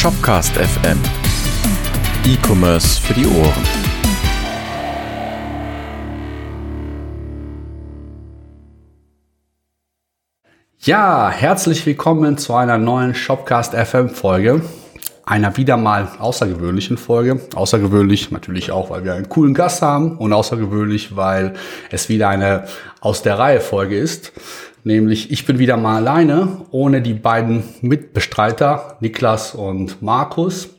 Shopcast FM. E-Commerce für die Ohren. Ja, herzlich willkommen zu einer neuen Shopcast FM Folge. Einer wieder mal außergewöhnlichen Folge. Außergewöhnlich natürlich auch, weil wir einen coolen Gast haben und außergewöhnlich, weil es wieder eine aus der Reihe Folge ist. Nämlich ich bin wieder mal alleine, ohne die beiden Mitbestreiter, Niklas und Markus.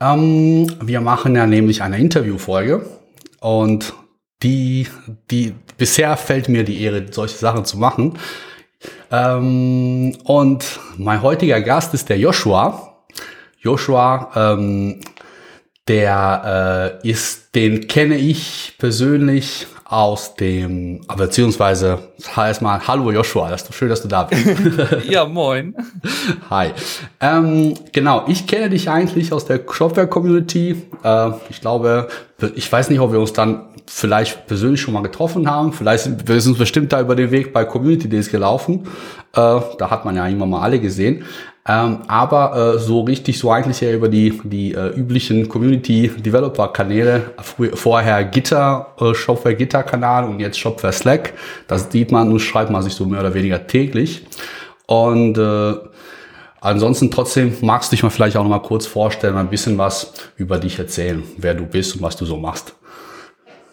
Ähm, wir machen ja nämlich eine Interviewfolge und die, die, bisher fällt mir die Ehre, solche Sachen zu machen. Ähm, und mein heutiger Gast ist der Joshua. Joshua, ähm, der äh, ist, den kenne ich persönlich aus dem, beziehungsweise heißt mal, hallo Joshua, das ist doch schön, dass du da bist. ja, moin. Hi. Ähm, genau, ich kenne dich eigentlich aus der Shopware-Community. Äh, ich glaube, ich weiß nicht, ob wir uns dann vielleicht persönlich schon mal getroffen haben. Vielleicht sind wir sind bestimmt da über den Weg bei Community Days gelaufen. Äh, da hat man ja immer mal alle gesehen. Ähm, aber äh, so richtig, so eigentlich ja über die, die äh, üblichen Community-Developer-Kanäle, vorher Gitter, äh, Shopware Gitter-Kanal und jetzt Shopware Slack. Das sieht man und schreibt man sich so mehr oder weniger täglich. Und äh, ansonsten trotzdem magst du dich mal vielleicht auch noch mal kurz vorstellen, ein bisschen was über dich erzählen, wer du bist und was du so machst.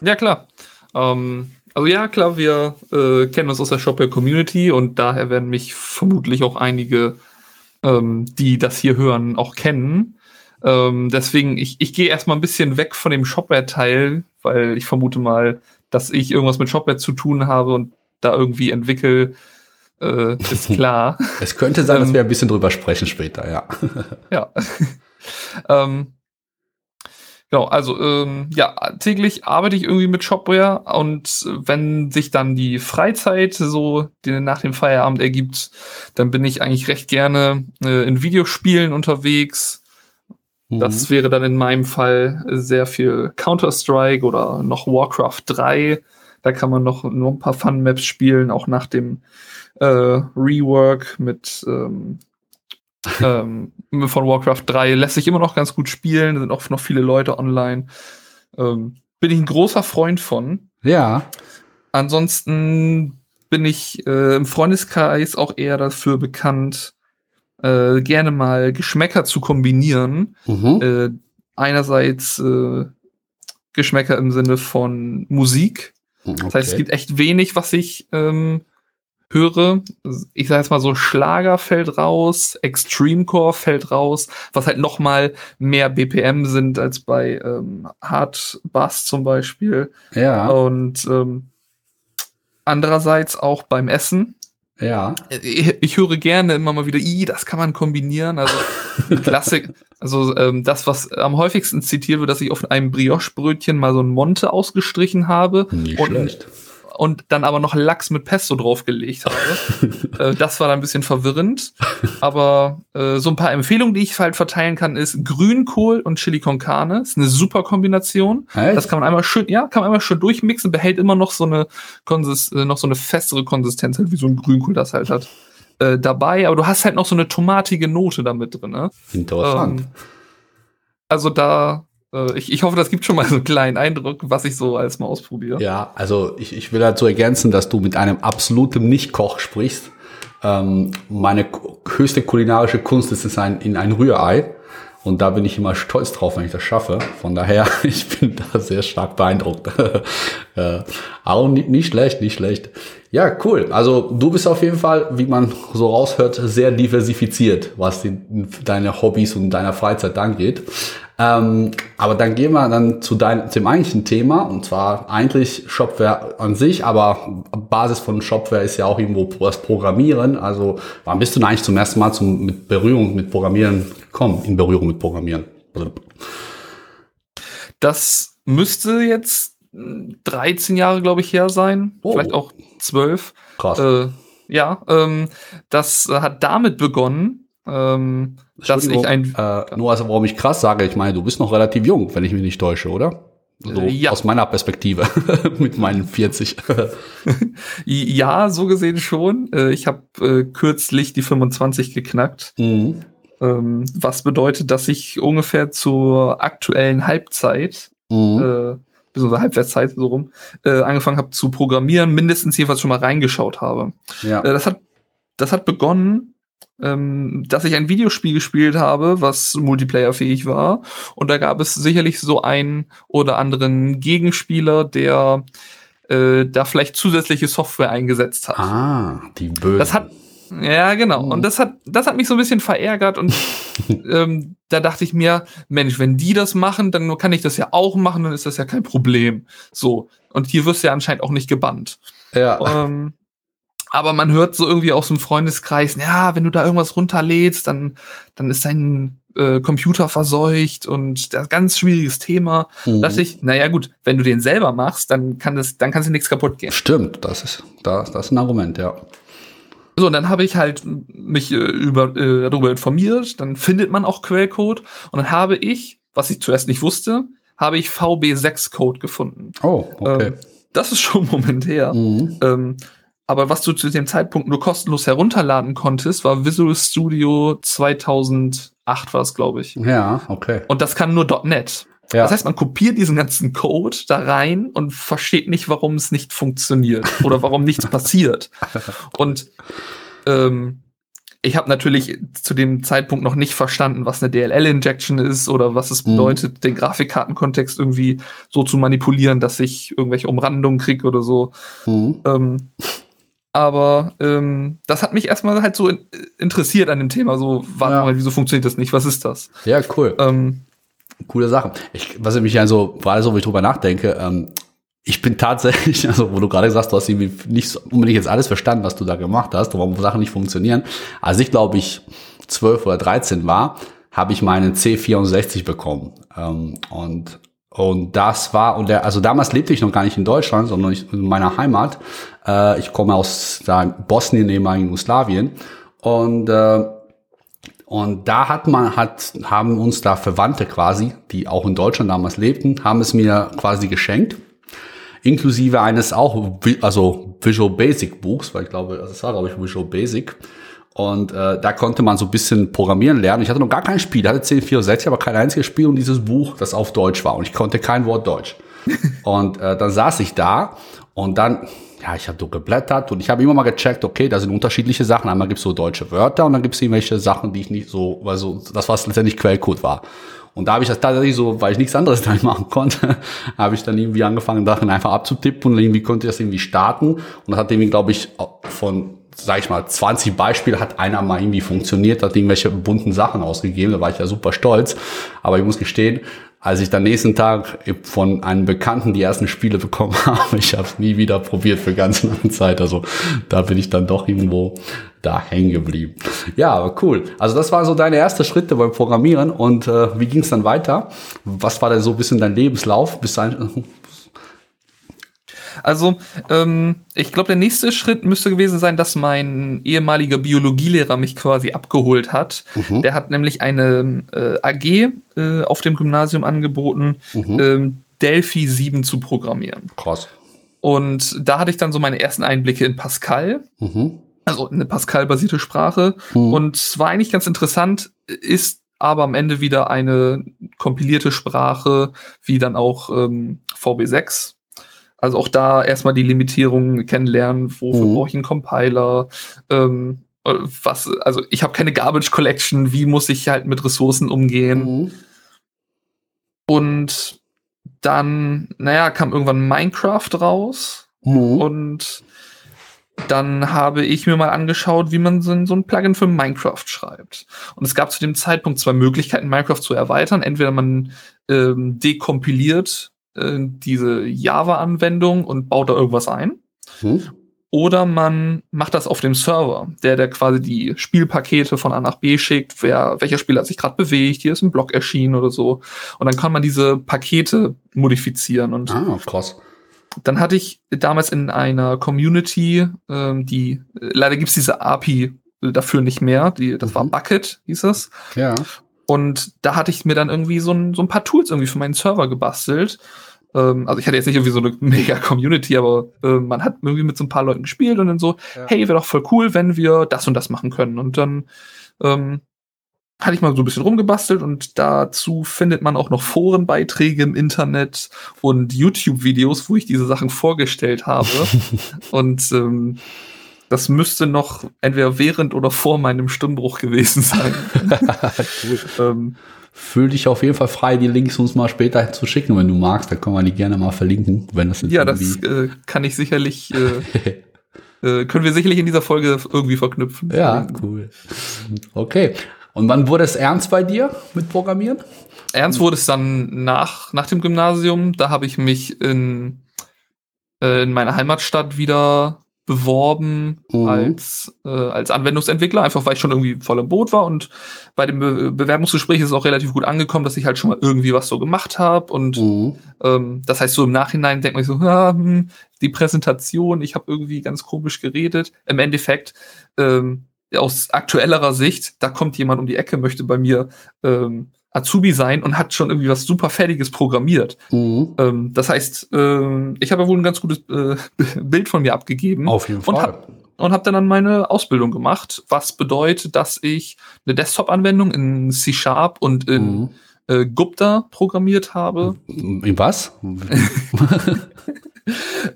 Ja, klar. Ähm, also ja, klar, wir äh, kennen uns aus der Shopware Community und daher werden mich vermutlich auch einige ähm, die das hier hören, auch kennen. Ähm, deswegen, ich, ich gehe erstmal ein bisschen weg von dem Shopware-Teil, weil ich vermute mal, dass ich irgendwas mit Shopware zu tun habe und da irgendwie entwickle, äh, ist klar. es könnte sein, dass wir ein bisschen drüber sprechen später, ja. ja. ähm, Genau, also ähm, ja, täglich arbeite ich irgendwie mit Shopware und wenn sich dann die Freizeit so die nach dem Feierabend ergibt, dann bin ich eigentlich recht gerne äh, in Videospielen unterwegs. Mhm. Das wäre dann in meinem Fall sehr viel Counter-Strike oder noch Warcraft 3. Da kann man noch, noch ein paar Fun-Maps spielen, auch nach dem äh, Rework mit ähm, ähm, von Warcraft 3 lässt sich immer noch ganz gut spielen, da sind auch noch viele Leute online. Ähm, bin ich ein großer Freund von. Ja. Ansonsten bin ich äh, im Freundeskreis auch eher dafür bekannt, äh, gerne mal Geschmäcker zu kombinieren. Mhm. Äh, einerseits äh, Geschmäcker im Sinne von Musik. Okay. Das heißt, es gibt echt wenig, was ich ähm, höre, ich sage jetzt mal so, Schlager fällt raus, Extremecore fällt raus, was halt noch mal mehr BPM sind als bei ähm, Hard Bass zum Beispiel. Ja. Und ähm, andererseits auch beim Essen. Ja. Ich, ich, höre gerne immer mal wieder, i, das kann man kombinieren. Also Klassik, also ähm, das, was am häufigsten zitiert wird, dass ich auf einem Brioche-Brötchen mal so ein Monte ausgestrichen habe. Nicht und schlecht und dann aber noch Lachs mit Pesto draufgelegt habe. äh, das war dann ein bisschen verwirrend. Aber äh, so ein paar Empfehlungen, die ich halt verteilen kann, ist Grünkohl und Chili con Carne. Ist eine super Kombination. Echt? Das kann man einmal schön, ja, kann man einmal schön durchmixen, behält immer noch so eine Konsist äh, noch so eine festere Konsistenz, halt wie so ein Grünkohl das halt hat. Äh, dabei, aber du hast halt noch so eine tomatige Note damit drin. Ne? Interessant. Ähm, also da ich, ich hoffe, das gibt schon mal so einen kleinen Eindruck, was ich so alles mal ausprobiere. Ja, also ich, ich will dazu ergänzen, dass du mit einem absoluten Nicht-Koch sprichst. Ähm, meine höchste kulinarische Kunst ist es ein, in ein Rührei. Und da bin ich immer stolz drauf, wenn ich das schaffe. Von daher, ich bin da sehr stark beeindruckt. ja, aber nicht, schlecht, nicht schlecht. Ja, cool. Also du bist auf jeden Fall, wie man so raushört, sehr diversifiziert, was die, deine Hobbys und deiner Freizeit angeht. Ähm, aber dann gehen wir dann zu deinem, zum eigentlichen Thema, und zwar eigentlich Shopware an sich, aber Basis von Shopware ist ja auch irgendwo das Programmieren. Also wann bist du denn eigentlich zum ersten Mal zum, mit Berührung mit Programmieren gekommen, in Berührung mit Programmieren? Das müsste jetzt 13 Jahre, glaube ich, her sein. Oh. Vielleicht auch 12. Krass. Äh, ja, ähm, das hat damit begonnen, ähm, dass ich ein. Äh, nur also, warum ich krass sage, ich meine, du bist noch relativ jung, wenn ich mich nicht täusche, oder? So, äh, ja. Aus meiner Perspektive mit meinen 40. ja, so gesehen schon. Äh, ich habe äh, kürzlich die 25 geknackt. Mhm. Ähm, was bedeutet, dass ich ungefähr zur aktuellen Halbzeit, mhm. äh, beziehungsweise Halbwertszeit so rum, äh, angefangen habe zu programmieren, mindestens jedenfalls schon mal reingeschaut habe. Ja. Äh, das hat, das hat begonnen, ähm, dass ich ein Videospiel gespielt habe, was multiplayerfähig war. Und da gab es sicherlich so einen oder anderen Gegenspieler, der äh, da vielleicht zusätzliche Software eingesetzt hat. Ah, die Bösen. Das hat, ja, genau. Und mhm. das hat, das hat mich so ein bisschen verärgert und ähm, da dachte ich mir, Mensch, wenn die das machen, dann kann ich das ja auch machen, dann ist das ja kein Problem. So. Und hier wirst du ja anscheinend auch nicht gebannt. Ja. Ähm, aber man hört so irgendwie aus dem Freundeskreis, ja, wenn du da irgendwas runterlädst, dann, dann ist dein äh, Computer verseucht und das ganz schwieriges Thema. Mhm. Da dachte ich, naja gut, wenn du den selber machst, dann kann das, dann kannst du nichts kaputt gehen. Stimmt, das ist, das, das ist ein Argument, ja. So, und dann habe ich halt mich äh, über, äh, darüber informiert, dann findet man auch Quellcode und dann habe ich, was ich zuerst nicht wusste, habe ich VB6-Code gefunden. Oh, okay. Ähm, das ist schon momentär. Mhm. Ähm, aber was du zu dem Zeitpunkt nur kostenlos herunterladen konntest, war Visual Studio 2008 war es, glaube ich. Ja, okay. Und das kann nur .NET. Ja. Das heißt, man kopiert diesen ganzen Code da rein und versteht nicht, warum es nicht funktioniert oder warum nichts passiert. Und ähm, ich habe natürlich zu dem Zeitpunkt noch nicht verstanden, was eine DLL-Injection ist oder was es mhm. bedeutet, mhm. den Grafikkartenkontext irgendwie so zu manipulieren, dass ich irgendwelche Umrandungen kriege oder so. Mhm. Ähm, aber ähm, das hat mich erstmal halt so in, interessiert an dem Thema. So, warte ja. mal, wieso funktioniert das nicht? Was ist das? Ja, cool. Ähm, Coole Sache. Ich, was ich mich ja so, gerade so, wie ich drüber nachdenke, ähm, ich bin tatsächlich, also wo du gerade sagst, du hast irgendwie nicht unbedingt jetzt alles verstanden, was du da gemacht hast, warum Sachen nicht funktionieren. Als ich, glaube ich, 12 oder 13 war, habe ich meinen C64 bekommen. Ähm, und und das war, und der, also damals lebte ich noch gar nicht in Deutschland, sondern in meiner Heimat. Äh, ich komme aus da Bosnien, ehemaligen Jugoslawien. Und äh, und da hat man, hat, haben uns da Verwandte quasi, die auch in Deutschland damals lebten, haben es mir quasi geschenkt. Inklusive eines auch, also Visual Basic Buchs, weil ich glaube, das war glaube ich Visual Basic. Und äh, da konnte man so ein bisschen programmieren lernen. Ich hatte noch gar kein Spiel, ich hatte 1064, aber kein einziges Spiel und dieses Buch, das auf Deutsch war. Und ich konnte kein Wort Deutsch. und äh, dann saß ich da und dann ja, ich habe so geblättert und ich habe immer mal gecheckt, okay, da sind unterschiedliche Sachen. Einmal gibt's so deutsche Wörter und dann gibt's irgendwelche Sachen, die ich nicht so, also das, was letztendlich Quellcode war. Und da habe ich das tatsächlich so, weil ich nichts anderes dann machen konnte, habe ich dann irgendwie angefangen, Sachen einfach abzutippen und irgendwie konnte ich das irgendwie starten. Und das hat irgendwie, glaube ich, von sag ich mal, 20 Beispiele hat einer mal irgendwie funktioniert, hat irgendwelche bunten Sachen ausgegeben, da war ich ja super stolz. Aber ich muss gestehen, als ich dann nächsten Tag von einem Bekannten die ersten Spiele bekommen habe, ich habe es nie wieder probiert für ganz lange Zeit. Also da bin ich dann doch irgendwo da hängen geblieben. Ja, aber cool. Also das waren so deine ersten Schritte beim Programmieren und äh, wie ging es dann weiter? Was war denn so ein bisschen dein Lebenslauf? Bis ein, also, ähm, ich glaube, der nächste Schritt müsste gewesen sein, dass mein ehemaliger Biologielehrer mich quasi abgeholt hat. Mhm. Der hat nämlich eine äh, AG äh, auf dem Gymnasium angeboten, mhm. ähm, Delphi 7 zu programmieren. Krass. Und da hatte ich dann so meine ersten Einblicke in Pascal. Mhm. Also eine Pascal-basierte Sprache. Mhm. Und es war eigentlich ganz interessant, ist aber am Ende wieder eine kompilierte Sprache, wie dann auch ähm, VB6. Also auch da erstmal die Limitierungen kennenlernen, wofür mhm. brauche ich einen Compiler, ähm, was, also ich habe keine Garbage Collection, wie muss ich halt mit Ressourcen umgehen. Mhm. Und dann, naja, kam irgendwann Minecraft raus mhm. und dann habe ich mir mal angeschaut, wie man so, so ein Plugin für Minecraft schreibt. Und es gab zu dem Zeitpunkt zwei Möglichkeiten, Minecraft zu erweitern. Entweder man ähm, dekompiliert äh, diese Java-Anwendung und baut da irgendwas ein. Hm. Oder man macht das auf dem Server, der, der quasi die Spielpakete von A nach B schickt, wer, welcher Spieler hat sich gerade bewegt, hier ist ein Block erschienen oder so. Und dann kann man diese Pakete modifizieren. Und ah, krass. Dann hatte ich damals in einer Community, ähm, die, leider gibt's diese API dafür nicht mehr, die, das mhm. war Bucket, hieß es. Ja. Und da hatte ich mir dann irgendwie so ein, so ein paar Tools irgendwie für meinen Server gebastelt. Ähm, also ich hatte jetzt nicht irgendwie so eine mega Community, aber äh, man hat irgendwie mit so ein paar Leuten gespielt und dann so, ja. hey, wäre doch voll cool, wenn wir das und das machen können. Und dann ähm, hatte ich mal so ein bisschen rumgebastelt und dazu findet man auch noch Forenbeiträge im Internet und YouTube-Videos, wo ich diese Sachen vorgestellt habe. und ähm, das müsste noch entweder während oder vor meinem Stimmbruch gewesen sein. cool. ähm, Fühl dich auf jeden Fall frei, die Links uns mal später zu schicken, wenn du magst. Da können wir die gerne mal verlinken, wenn das Ja, das äh, kann ich sicherlich, äh, äh, können wir sicherlich in dieser Folge irgendwie verknüpfen. Ja, cool. Okay. Und wann wurde es ernst bei dir mit Programmieren? Ernst wurde es dann nach, nach dem Gymnasium. Da habe ich mich in, äh, in meiner Heimatstadt wieder beworben mhm. als, äh, als Anwendungsentwickler, einfach weil ich schon irgendwie voll im Boot war und bei dem Be Bewerbungsgespräch ist es auch relativ gut angekommen, dass ich halt schon mal irgendwie was so gemacht habe und mhm. ähm, das heißt so im Nachhinein denkt man sich so, ah, hm, die Präsentation, ich habe irgendwie ganz komisch geredet. Im Endeffekt ähm, aus aktuellerer Sicht, da kommt jemand um die Ecke, möchte bei mir ähm, Azubi sein und hat schon irgendwie was super Fertiges programmiert. Mhm. Ähm, das heißt, äh, ich habe ja wohl ein ganz gutes äh, Bild von mir abgegeben. Auf jeden Fall. Und hab, und habe dann, dann meine Ausbildung gemacht, was bedeutet, dass ich eine Desktop-Anwendung in C-Sharp und in mhm. äh, Gupta programmiert habe. In was?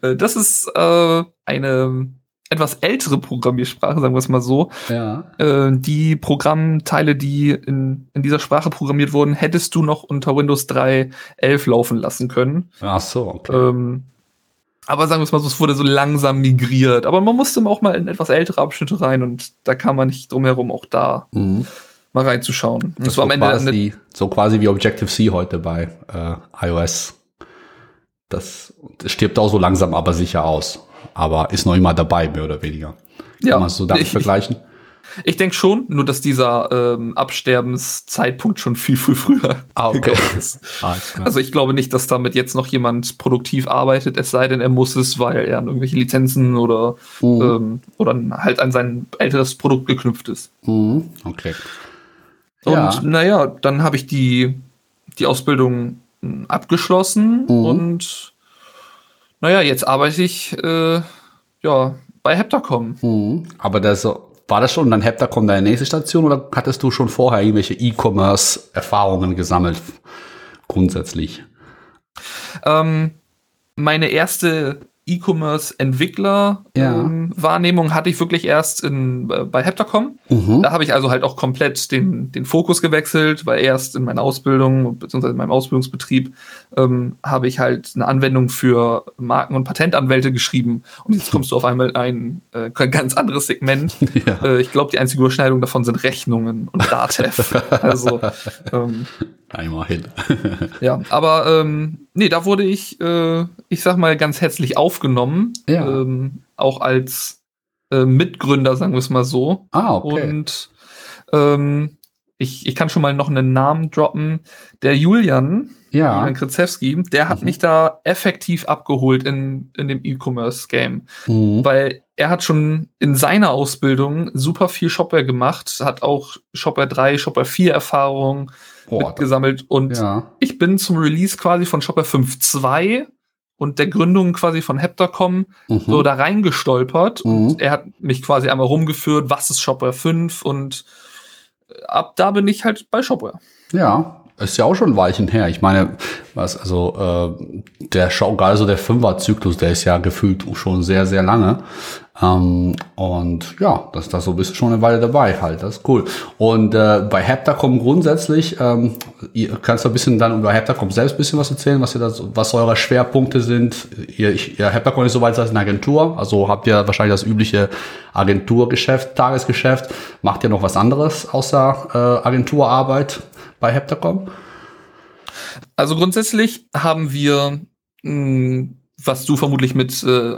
Äh, das ist äh, eine etwas ältere Programmiersprache, sagen wir es mal so. Ja. Äh, die Programmteile, die in, in dieser Sprache programmiert wurden, hättest du noch unter Windows 3.11 laufen lassen können. Ach so, okay. Ähm, aber sagen wir es mal so, es wurde so langsam migriert. Aber man musste auch mal in etwas ältere Abschnitte rein und da kam man nicht drum herum, auch da mhm. mal reinzuschauen. Das, das war am Ende quasi, so quasi wie Objective-C heute bei äh, iOS. Das, das stirbt auch so langsam, aber sicher aus aber ist noch immer dabei, mehr oder weniger. Ja. Kann man so damit ich, vergleichen? Ich denke schon, nur dass dieser ähm, Absterbenszeitpunkt schon viel, viel früher ah, okay. ist. Ah, also ich glaube nicht, dass damit jetzt noch jemand produktiv arbeitet, es sei denn, er muss es, weil er an irgendwelche Lizenzen oder, mhm. ähm, oder halt an sein älteres Produkt geknüpft ist. Mhm. Okay. Und ja. naja, dann habe ich die, die Ausbildung hm, abgeschlossen mhm. und naja, jetzt arbeite ich äh, ja bei Heptacom. Mhm. Aber das war das schon dann Heptacom deine nächste Station oder hattest du schon vorher irgendwelche E-Commerce-Erfahrungen gesammelt? Grundsätzlich. Ähm, meine erste E-Commerce-Entwickler-Wahrnehmung ja. ähm, hatte ich wirklich erst in, äh, bei Heptacom. Mhm. Da habe ich also halt auch komplett den, den Fokus gewechselt, weil erst in meiner Ausbildung, beziehungsweise in meinem Ausbildungsbetrieb, ähm, habe ich halt eine Anwendung für Marken- und Patentanwälte geschrieben. Und jetzt kommst du auf einmal in ein äh, ganz anderes Segment. Ja. Äh, ich glaube, die einzige Überschneidung davon sind Rechnungen und Datev. also ähm, Einmal hin. ja, aber ähm, nee, da wurde ich, äh, ich sag mal, ganz herzlich aufgenommen. Ja. Ähm, auch als äh, Mitgründer, sagen wir es mal so. Ah, okay. Und ähm, ich, ich kann schon mal noch einen Namen droppen. Der Julian, ja. Julian Kritzewski, der hat mhm. mich da effektiv abgeholt in, in dem E-Commerce-Game. Mhm. Weil er hat schon in seiner Ausbildung super viel Shopware gemacht, hat auch Shopware 3, Shopware 4 Erfahrung Boah, mitgesammelt. Und ja. ich bin zum Release quasi von Shopper 5.2 und der Gründung quasi von Heptacom mhm. so da reingestolpert. Mhm. Und er hat mich quasi einmal rumgeführt, was ist Shopware 5 und ab da bin ich halt bei Shopware. Ja, ist ja auch schon ein Weilchen her. Ich meine, was, also äh, der Show, gerade so der Fünfer-Zyklus, der ist ja gefühlt schon sehr, sehr lange. Ähm, und ja, das, das so bist du schon eine Weile dabei halt. Das ist cool. Und äh, bei Heptacom grundsätzlich, ähm, ihr kannst du ein bisschen dann über Heptacom selbst ein bisschen was erzählen, was ihr da, was eure Schwerpunkte sind. Ihr, ich, ihr Heptacom ist soweit als eine Agentur, also habt ihr wahrscheinlich das übliche Agenturgeschäft, Tagesgeschäft. Macht ihr noch was anderes außer äh, Agenturarbeit bei Heptacom? Also grundsätzlich haben wir mh, hm, was du vermutlich mit äh,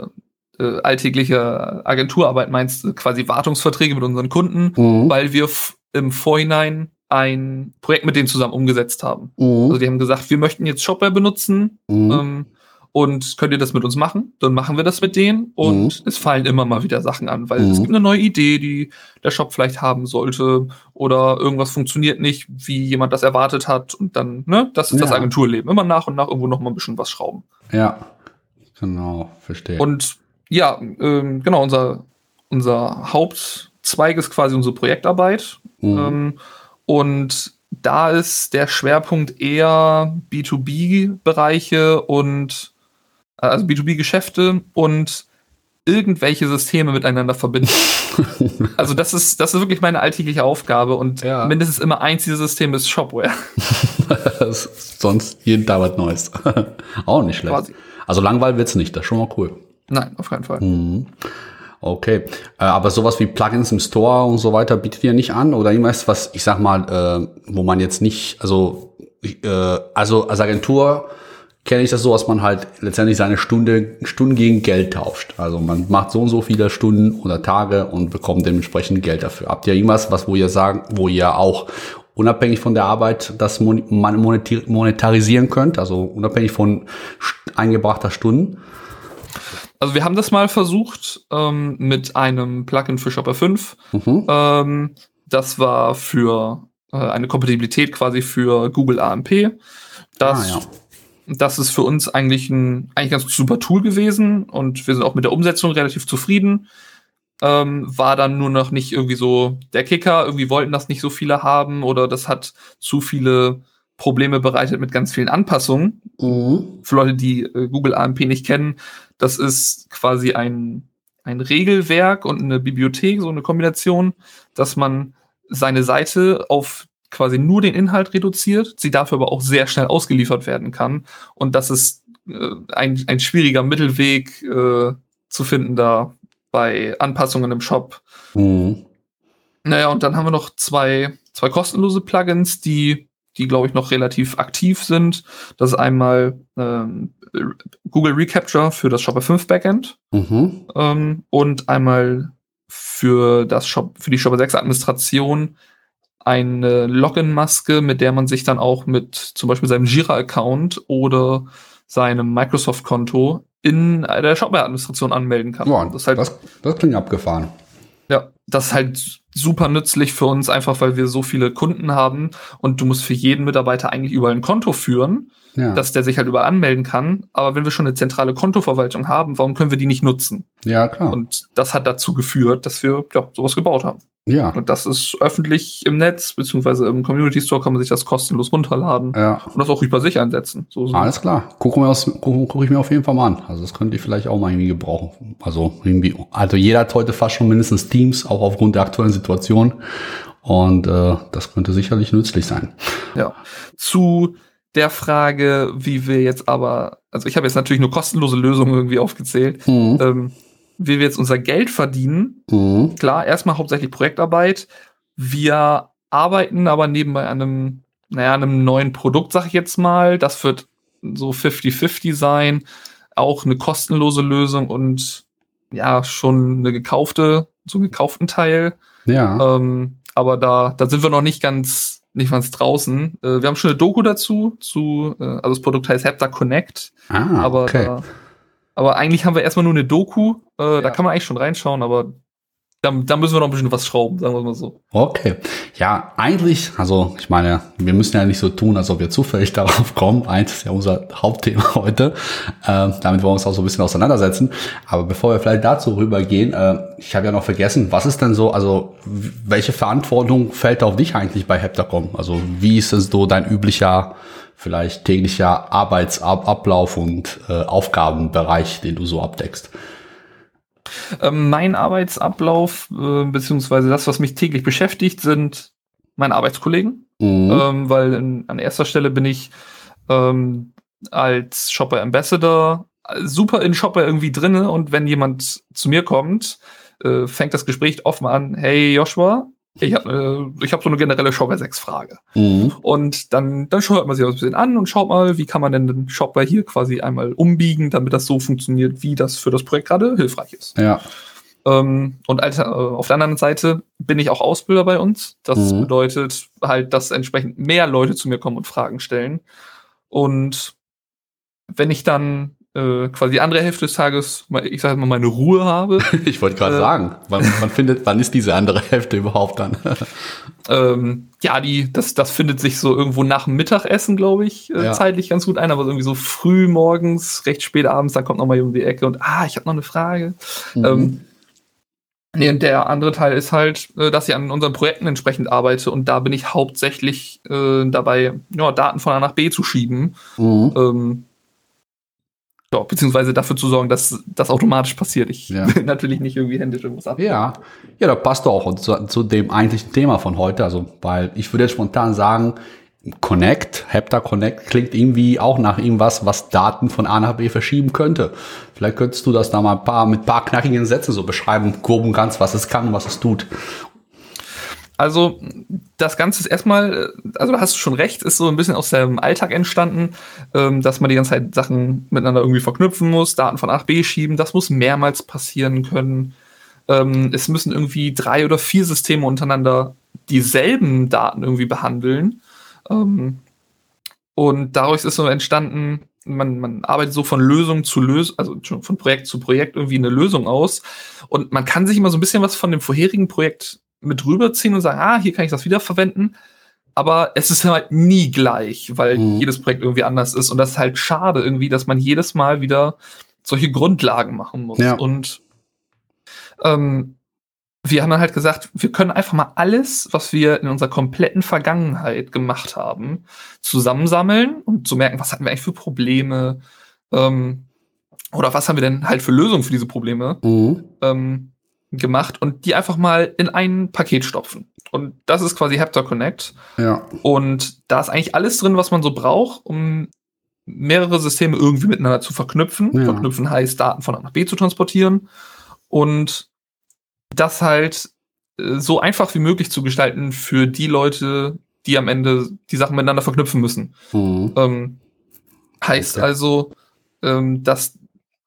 äh, alltägliche Agenturarbeit meinst, quasi Wartungsverträge mit unseren Kunden, mhm. weil wir im Vorhinein ein Projekt mit denen zusammen umgesetzt haben. Mhm. Also die haben gesagt, wir möchten jetzt Shopware benutzen mhm. ähm, und könnt ihr das mit uns machen? Dann machen wir das mit denen und mhm. es fallen immer mal wieder Sachen an, weil es mhm. gibt eine neue Idee, die der Shop vielleicht haben sollte oder irgendwas funktioniert nicht, wie jemand das erwartet hat und dann, ne, das ist ja. das Agenturleben. Immer nach und nach irgendwo noch mal ein bisschen was schrauben. Ja, genau, verstehe. Und ja, ähm, genau, unser, unser Hauptzweig ist quasi unsere Projektarbeit. Mhm. Ähm, und da ist der Schwerpunkt eher B2B-Bereiche und also B2B-Geschäfte und irgendwelche Systeme miteinander verbinden. also das ist, das ist wirklich meine alltägliche Aufgabe und ja. mindestens immer eins dieser Systeme ist Shopware. Sonst jeden Tag was Neues. Auch nicht schlecht. Quasi. Also langweilig wird's nicht, das ist schon mal cool. Nein, auf keinen Fall. Mhm. Okay, äh, aber sowas wie Plugins im Store und so weiter bietet ihr nicht an oder irgendwas, was ich sag mal, äh, wo man jetzt nicht, also äh, also als Agentur kenne ich das so, dass man halt letztendlich seine Stunde Stunden gegen Geld tauscht. Also man macht so und so viele Stunden oder Tage und bekommt dementsprechend Geld dafür. Habt ihr irgendwas, was wo ihr sagen, wo ihr auch unabhängig von der Arbeit das monetarisieren könnt, also unabhängig von eingebrachter Stunden? Also wir haben das mal versucht ähm, mit einem Plugin für Shopper 5. Mhm. Ähm, das war für äh, eine Kompatibilität quasi für Google AMP. Das, ah, ja. Das ist für uns eigentlich ein eigentlich ganz super Tool gewesen und wir sind auch mit der Umsetzung relativ zufrieden. Ähm, war dann nur noch nicht irgendwie so der Kicker. Irgendwie wollten das nicht so viele haben oder das hat zu viele Probleme bereitet mit ganz vielen Anpassungen. Mhm. Für Leute, die äh, Google AMP nicht kennen, das ist quasi ein, ein Regelwerk und eine Bibliothek, so eine Kombination, dass man seine Seite auf quasi nur den Inhalt reduziert, sie dafür aber auch sehr schnell ausgeliefert werden kann. Und das ist äh, ein, ein schwieriger Mittelweg äh, zu finden da bei Anpassungen im Shop. Mhm. Naja, und dann haben wir noch zwei, zwei kostenlose Plugins, die die, glaube ich, noch relativ aktiv sind. Das ist einmal ähm, Google Recapture für das Shopper 5 Backend mhm. ähm, und einmal für das Shop, für die Shopper 6 Administration eine Login-Maske, mit der man sich dann auch mit zum Beispiel seinem Jira-Account oder seinem Microsoft-Konto in der Shopware-Administration anmelden kann. Ja, das, halt, das, das klingt abgefahren. Ja, das ist halt super nützlich für uns, einfach weil wir so viele Kunden haben und du musst für jeden Mitarbeiter eigentlich überall ein Konto führen, ja. dass der sich halt überall anmelden kann. Aber wenn wir schon eine zentrale Kontoverwaltung haben, warum können wir die nicht nutzen? Ja, klar. Und das hat dazu geführt, dass wir ja, sowas gebaut haben. Ja. Und das ist öffentlich im Netz, beziehungsweise im Community Store kann man sich das kostenlos runterladen. Ja. Und das auch bei sich einsetzen. So, so. Alles klar. Gucken wir guck, guck ich mir auf jeden Fall mal an. Also das könnte ich vielleicht auch mal irgendwie gebrauchen. Also irgendwie, also jeder hat heute fast schon mindestens Teams, auch aufgrund der aktuellen Situation. Und äh, das könnte sicherlich nützlich sein. Ja. Zu der Frage, wie wir jetzt aber, also ich habe jetzt natürlich nur kostenlose Lösungen irgendwie aufgezählt. Mhm. Ähm, wie wir jetzt unser Geld verdienen. Mhm. Klar, erstmal hauptsächlich Projektarbeit. Wir arbeiten aber nebenbei an einem, naja, einem neuen Produkt, sag ich jetzt mal. Das wird so 50-50 sein. Auch eine kostenlose Lösung und ja, schon eine gekaufte, so einen gekauften Teil. Ja. Ähm, aber da, da sind wir noch nicht ganz, nicht ganz draußen. Äh, wir haben schon eine Doku dazu, zu, äh, also das Produkt heißt Hepta Connect. Ah, aber okay. da, aber eigentlich haben wir erstmal nur eine Doku. Äh, ja. Da kann man eigentlich schon reinschauen, aber da, da, müssen wir noch ein bisschen was schrauben, sagen wir mal so. Okay. Ja, eigentlich, also ich meine, wir müssen ja nicht so tun, als ob wir zufällig darauf kommen. Eins ist ja unser Hauptthema heute. Äh, damit wollen wir uns auch so ein bisschen auseinandersetzen. Aber bevor wir vielleicht dazu rübergehen, äh, ich habe ja noch vergessen, was ist denn so, also welche Verantwortung fällt auf dich eigentlich bei Heptacom? Also wie ist es so dein üblicher vielleicht täglicher Arbeitsablauf und äh, Aufgabenbereich, den du so abdeckst? Ähm, mein Arbeitsablauf, äh, beziehungsweise das, was mich täglich beschäftigt, sind meine Arbeitskollegen. Mhm. Ähm, weil in, an erster Stelle bin ich ähm, als Shopper Ambassador super in Shopper irgendwie drinne und wenn jemand zu mir kommt, äh, fängt das Gespräch offen an, hey Joshua, ich habe äh, ich hab so eine generelle Shopware 6 Frage. Mhm. Und dann, dann schaut man sich das ein bisschen an und schaut mal, wie kann man denn den Shopware hier quasi einmal umbiegen, damit das so funktioniert, wie das für das Projekt gerade hilfreich ist. Ja. Ähm, und alter, äh, auf der anderen Seite bin ich auch Ausbilder bei uns. Das mhm. bedeutet halt, dass entsprechend mehr Leute zu mir kommen und Fragen stellen. Und wenn ich dann äh, quasi die andere Hälfte des Tages, ich sage mal, meine Ruhe habe. ich wollte gerade äh, sagen, wann, wann, findet, wann ist diese andere Hälfte überhaupt dann? ähm, ja, die, das, das findet sich so irgendwo nach dem Mittagessen, glaube ich, äh, ja. zeitlich ganz gut ein, aber irgendwie so früh morgens, recht spät abends, dann kommt noch mal um die Ecke und ah, ich habe noch eine Frage. Mhm. Ähm, Nee, und der andere Teil ist halt, äh, dass ich an unseren Projekten entsprechend arbeite und da bin ich hauptsächlich äh, dabei, ja, Daten von A nach B zu schieben. Mhm. Ähm, ja, beziehungsweise dafür zu sorgen, dass das automatisch passiert. Ich ja. will natürlich nicht irgendwie händisch irgendwas ab. Ja, ja, da passt auch zu, zu, dem eigentlichen Thema von heute. Also, weil ich würde jetzt spontan sagen, Connect, Hepta Connect klingt irgendwie auch nach irgendwas, was Daten von A nach B verschieben könnte. Vielleicht könntest du das da mal ein paar, mit ein paar knackigen Sätzen so beschreiben, grob und ganz, was es kann und was es tut. Also, das Ganze ist erstmal, also da hast du schon recht, ist so ein bisschen aus dem Alltag entstanden, ähm, dass man die ganze Zeit Sachen miteinander irgendwie verknüpfen muss, Daten von A nach B schieben, das muss mehrmals passieren können. Ähm, es müssen irgendwie drei oder vier Systeme untereinander dieselben Daten irgendwie behandeln. Ähm, und daraus ist so entstanden, man, man arbeitet so von Lösung zu Lösung, also von Projekt zu Projekt irgendwie eine Lösung aus. Und man kann sich immer so ein bisschen was von dem vorherigen Projekt mit rüberziehen und sagen, ah, hier kann ich das wiederverwenden. Aber es ist halt nie gleich, weil mhm. jedes Projekt irgendwie anders ist. Und das ist halt schade irgendwie, dass man jedes Mal wieder solche Grundlagen machen muss. Ja. Und ähm, wir haben dann halt gesagt, wir können einfach mal alles, was wir in unserer kompletten Vergangenheit gemacht haben, zusammensammeln und zu merken, was hatten wir eigentlich für Probleme ähm, oder was haben wir denn halt für Lösungen für diese Probleme mhm. ähm, gemacht und die einfach mal in ein Paket stopfen. Und das ist quasi Haptor Connect. Ja. Und da ist eigentlich alles drin, was man so braucht, um mehrere Systeme irgendwie miteinander zu verknüpfen. Ja. Verknüpfen heißt, Daten von A nach B zu transportieren. Und das halt äh, so einfach wie möglich zu gestalten für die Leute, die am Ende die Sachen miteinander verknüpfen müssen. Mhm. Ähm, heißt okay. also, ähm, dass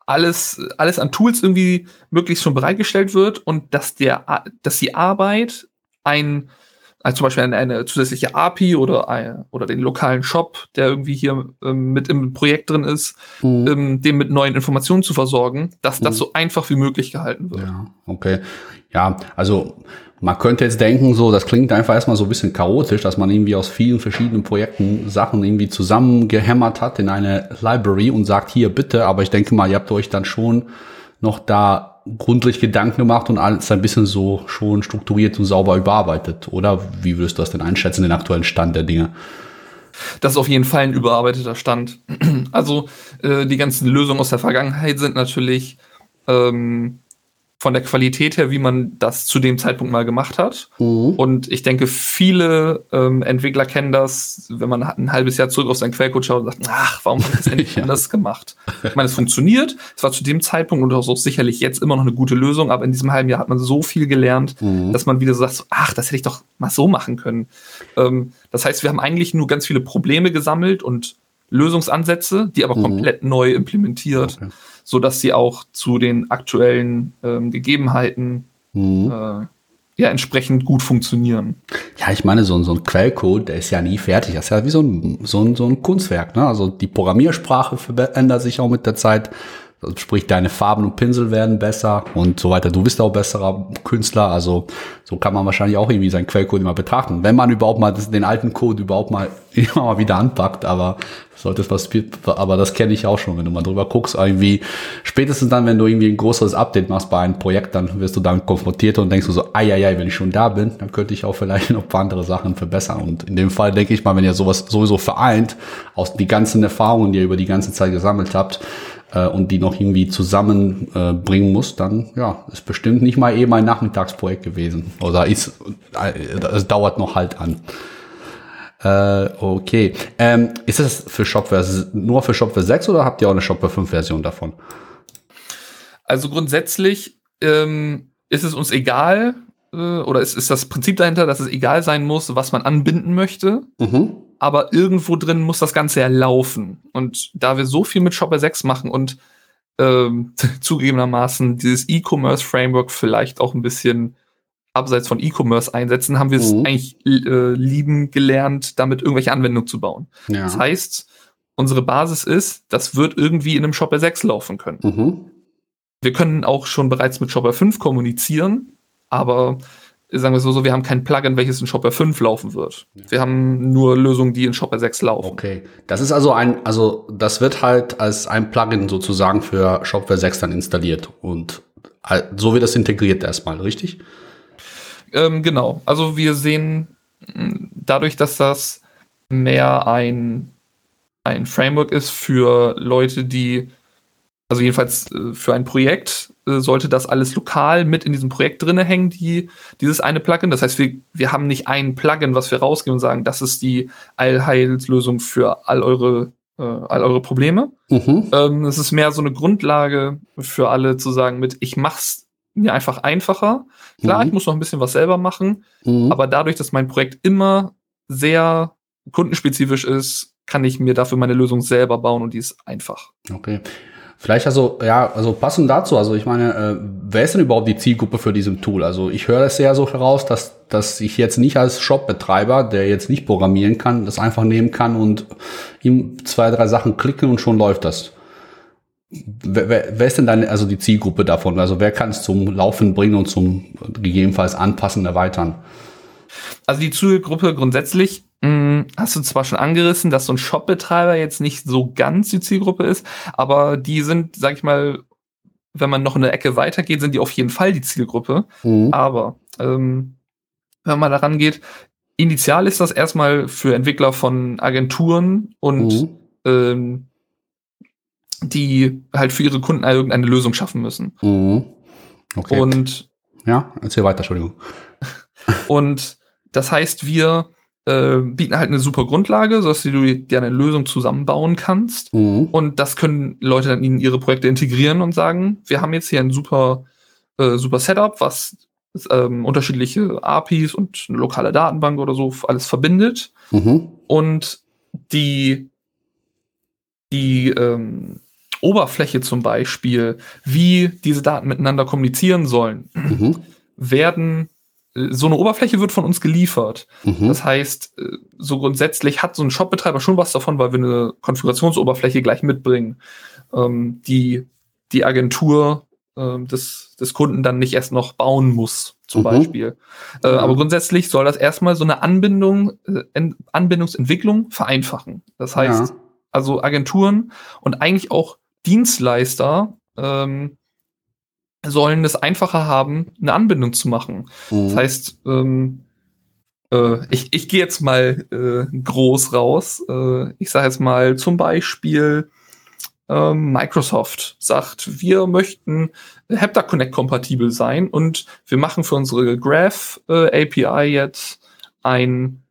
alles, alles an Tools irgendwie möglichst schon bereitgestellt wird und dass der, dass die Arbeit ein also zum Beispiel eine, eine zusätzliche API oder, ein, oder den lokalen Shop, der irgendwie hier ähm, mit im Projekt drin ist, mhm. ähm, dem mit neuen Informationen zu versorgen, dass mhm. das so einfach wie möglich gehalten wird. Ja, okay. Ja, also man könnte jetzt denken, so, das klingt einfach erstmal so ein bisschen chaotisch, dass man irgendwie aus vielen verschiedenen Projekten Sachen irgendwie zusammengehämmert hat in eine Library und sagt, hier bitte, aber ich denke mal, ihr habt euch dann schon noch da gründlich Gedanken gemacht und alles ein bisschen so schon strukturiert und sauber überarbeitet, oder? Wie würdest du das denn einschätzen, den aktuellen Stand der Dinge? Das ist auf jeden Fall ein überarbeiteter Stand. Also äh, die ganzen Lösungen aus der Vergangenheit sind natürlich ähm, von der Qualität her, wie man das zu dem Zeitpunkt mal gemacht hat. Mhm. Und ich denke, viele ähm, Entwickler kennen das, wenn man ein halbes Jahr zurück auf seinen Quellcode schaut und sagt, ach, warum ich das denn nicht ja. anders gemacht? Ich meine, es funktioniert. Es war zu dem Zeitpunkt und auch sicherlich jetzt immer noch eine gute Lösung, aber in diesem halben Jahr hat man so viel gelernt, mhm. dass man wieder so sagt, ach, das hätte ich doch mal so machen können. Ähm, das heißt, wir haben eigentlich nur ganz viele Probleme gesammelt und Lösungsansätze, die aber mhm. komplett neu implementiert. Okay so dass sie auch zu den aktuellen ähm, Gegebenheiten mhm. äh, ja entsprechend gut funktionieren. Ja, ich meine, so, so ein Quellcode, der ist ja nie fertig. Das ist ja wie so ein, so ein, so ein Kunstwerk. Ne? Also die Programmiersprache verändert sich auch mit der Zeit. Also sprich, deine Farben und Pinsel werden besser und so weiter. Du bist auch besserer Künstler. Also so kann man wahrscheinlich auch irgendwie seinen Quellcode immer betrachten. Wenn man überhaupt mal den alten Code überhaupt mal immer mal wieder anpackt, aber sollte was, aber das kenne ich auch schon, wenn du mal drüber guckst, irgendwie spätestens dann, wenn du irgendwie ein größeres Update machst bei einem Projekt, dann wirst du dann konfrontiert und denkst du so, ai, ai, ai, wenn ich schon da bin, dann könnte ich auch vielleicht noch ein paar andere Sachen verbessern. Und in dem Fall denke ich mal, wenn ihr sowas sowieso vereint, aus die ganzen Erfahrungen, die ihr über die ganze Zeit gesammelt habt, äh, und die noch irgendwie zusammenbringen äh, muss, dann ja, ist bestimmt nicht mal eben ein Nachmittagsprojekt gewesen. Oder ist, äh, es dauert noch halt an. Äh, okay. Ähm, ist das für Shopware nur für Shopware 6 oder habt ihr auch eine Shopware 5 Version davon? Also grundsätzlich ähm, ist es uns egal, äh, oder ist, ist das Prinzip dahinter, dass es egal sein muss, was man anbinden möchte. Mhm aber irgendwo drin muss das Ganze ja laufen. Und da wir so viel mit Shopper 6 machen und ähm, zugegebenermaßen dieses E-Commerce-Framework vielleicht auch ein bisschen abseits von E-Commerce einsetzen, haben wir es mhm. eigentlich äh, lieben gelernt, damit irgendwelche Anwendungen zu bauen. Ja. Das heißt, unsere Basis ist, das wird irgendwie in einem Shopper 6 laufen können. Mhm. Wir können auch schon bereits mit Shopper 5 kommunizieren, aber sagen wir so, so, wir haben kein Plugin, welches in Shopper 5 laufen wird. Wir haben nur Lösungen, die in Shopper 6 laufen. Okay. Das ist also ein, also das wird halt als ein Plugin sozusagen für Shopware 6 dann installiert und So wird das integriert erstmal, richtig? Ähm, genau. Also wir sehen mm, dadurch, dass das mehr ein, ein Framework ist für Leute, die, also jedenfalls äh, für ein Projekt, äh, sollte das alles lokal mit in diesem Projekt drinne hängen, die, dieses eine Plugin. Das heißt, wir, wir haben nicht ein Plugin, was wir rausgeben und sagen, das ist die Allheilslösung für all eure, äh, all eure Probleme. Mhm. Ähm, es ist mehr so eine Grundlage für alle zu sagen mit, ich mach's mir einfach einfacher. Klar, mhm. ich muss noch ein bisschen was selber machen, mhm. aber dadurch, dass mein Projekt immer sehr kundenspezifisch ist, kann ich mir dafür meine Lösung selber bauen und die ist einfach. Okay. Vielleicht also, ja, also passend dazu, also ich meine, äh, wer ist denn überhaupt die Zielgruppe für diesem Tool? Also ich höre es sehr so heraus, dass, dass ich jetzt nicht als Shop-Betreiber, der jetzt nicht programmieren kann, das einfach nehmen kann und ihm zwei, drei Sachen klicken und schon läuft das. Wer, wer, wer ist denn dann also die Zielgruppe davon? Also wer kann es zum Laufen bringen und zum gegebenenfalls anpassen, erweitern? Also die Zielgruppe grundsätzlich hast du zwar schon angerissen, dass so ein Shop-Betreiber jetzt nicht so ganz die Zielgruppe ist, aber die sind, sag ich mal, wenn man noch eine Ecke weitergeht, sind die auf jeden Fall die Zielgruppe. Mhm. Aber ähm, wenn man daran geht, initial ist das erstmal für Entwickler von Agenturen und mhm. ähm, die halt für ihre Kunden irgendeine Lösung schaffen müssen. Mhm. Okay. Und ja, erzähl weiter, Entschuldigung. und das heißt, wir äh, bieten halt eine super Grundlage, sodass du dir eine Lösung zusammenbauen kannst. Mhm. Und das können Leute dann in ihre Projekte integrieren und sagen, wir haben jetzt hier ein super, äh, super Setup, was ähm, unterschiedliche APIs und eine lokale Datenbank oder so alles verbindet. Mhm. Und die, die ähm, Oberfläche zum Beispiel, wie diese Daten miteinander kommunizieren sollen, mhm. werden so eine Oberfläche wird von uns geliefert. Mhm. Das heißt, äh, so grundsätzlich hat so ein Shopbetreiber schon was davon, weil wir eine Konfigurationsoberfläche gleich mitbringen, ähm, die die Agentur ähm, des, des Kunden dann nicht erst noch bauen muss, zum mhm. Beispiel. Äh, mhm. Aber grundsätzlich soll das erstmal so eine Anbindung, äh, Anbindungsentwicklung vereinfachen. Das heißt, ja. also Agenturen und eigentlich auch Dienstleister ähm, sollen es einfacher haben, eine Anbindung zu machen. Mhm. Das heißt, ähm, äh, ich, ich gehe jetzt mal äh, groß raus. Äh, ich sage jetzt mal zum Beispiel, ähm, Microsoft sagt, wir möchten Hepta Connect kompatibel sein und wir machen für unsere Graph äh, API jetzt ein,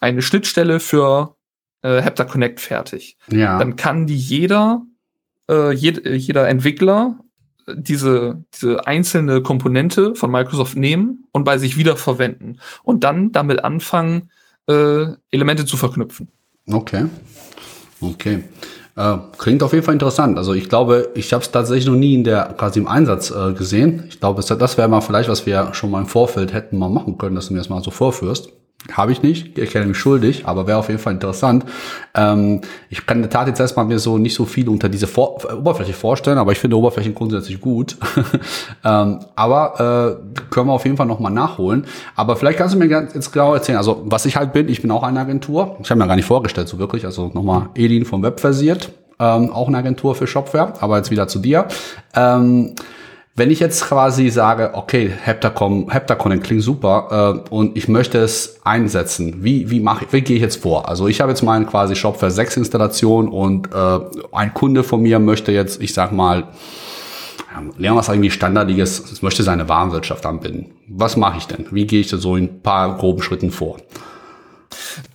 eine Schnittstelle für äh, Hepta Connect fertig. Ja. Dann kann die jeder, äh, jed jeder Entwickler diese, diese einzelne Komponente von Microsoft nehmen und bei sich wiederverwenden und dann damit anfangen, äh, Elemente zu verknüpfen. Okay. Okay. Äh, klingt auf jeden Fall interessant. Also ich glaube, ich habe es tatsächlich noch nie in der quasi im Einsatz äh, gesehen. Ich glaube, das wäre mal vielleicht, was wir schon mal im Vorfeld hätten mal machen können, dass du mir das mal so vorführst. Habe ich nicht, ich kenne mich schuldig, aber wäre auf jeden Fall interessant. Ähm, ich kann in der Tat jetzt erstmal mir so nicht so viel unter diese Vor Oberfläche vorstellen, aber ich finde Oberflächen grundsätzlich gut. ähm, aber äh, können wir auf jeden Fall nochmal nachholen. Aber vielleicht kannst du mir ganz jetzt genau erzählen, also was ich halt bin, ich bin auch eine Agentur. Ich habe mir gar nicht vorgestellt, so wirklich. Also nochmal Edin vom Web versiert, ähm, auch eine Agentur für Shopware, aber jetzt wieder zu dir. Ähm, wenn ich jetzt quasi sage, okay, Heptacon, Heptacon klingt super äh, und ich möchte es einsetzen, wie, wie mache ich, wie gehe ich jetzt vor? Also ich habe jetzt meinen quasi Shopware 6 Installation und äh, ein Kunde von mir möchte jetzt, ich sag mal, lernen es irgendwie standardiges, möchte seine Warenwirtschaft anbinden. Was mache ich denn? Wie gehe ich da so in ein paar groben Schritten vor?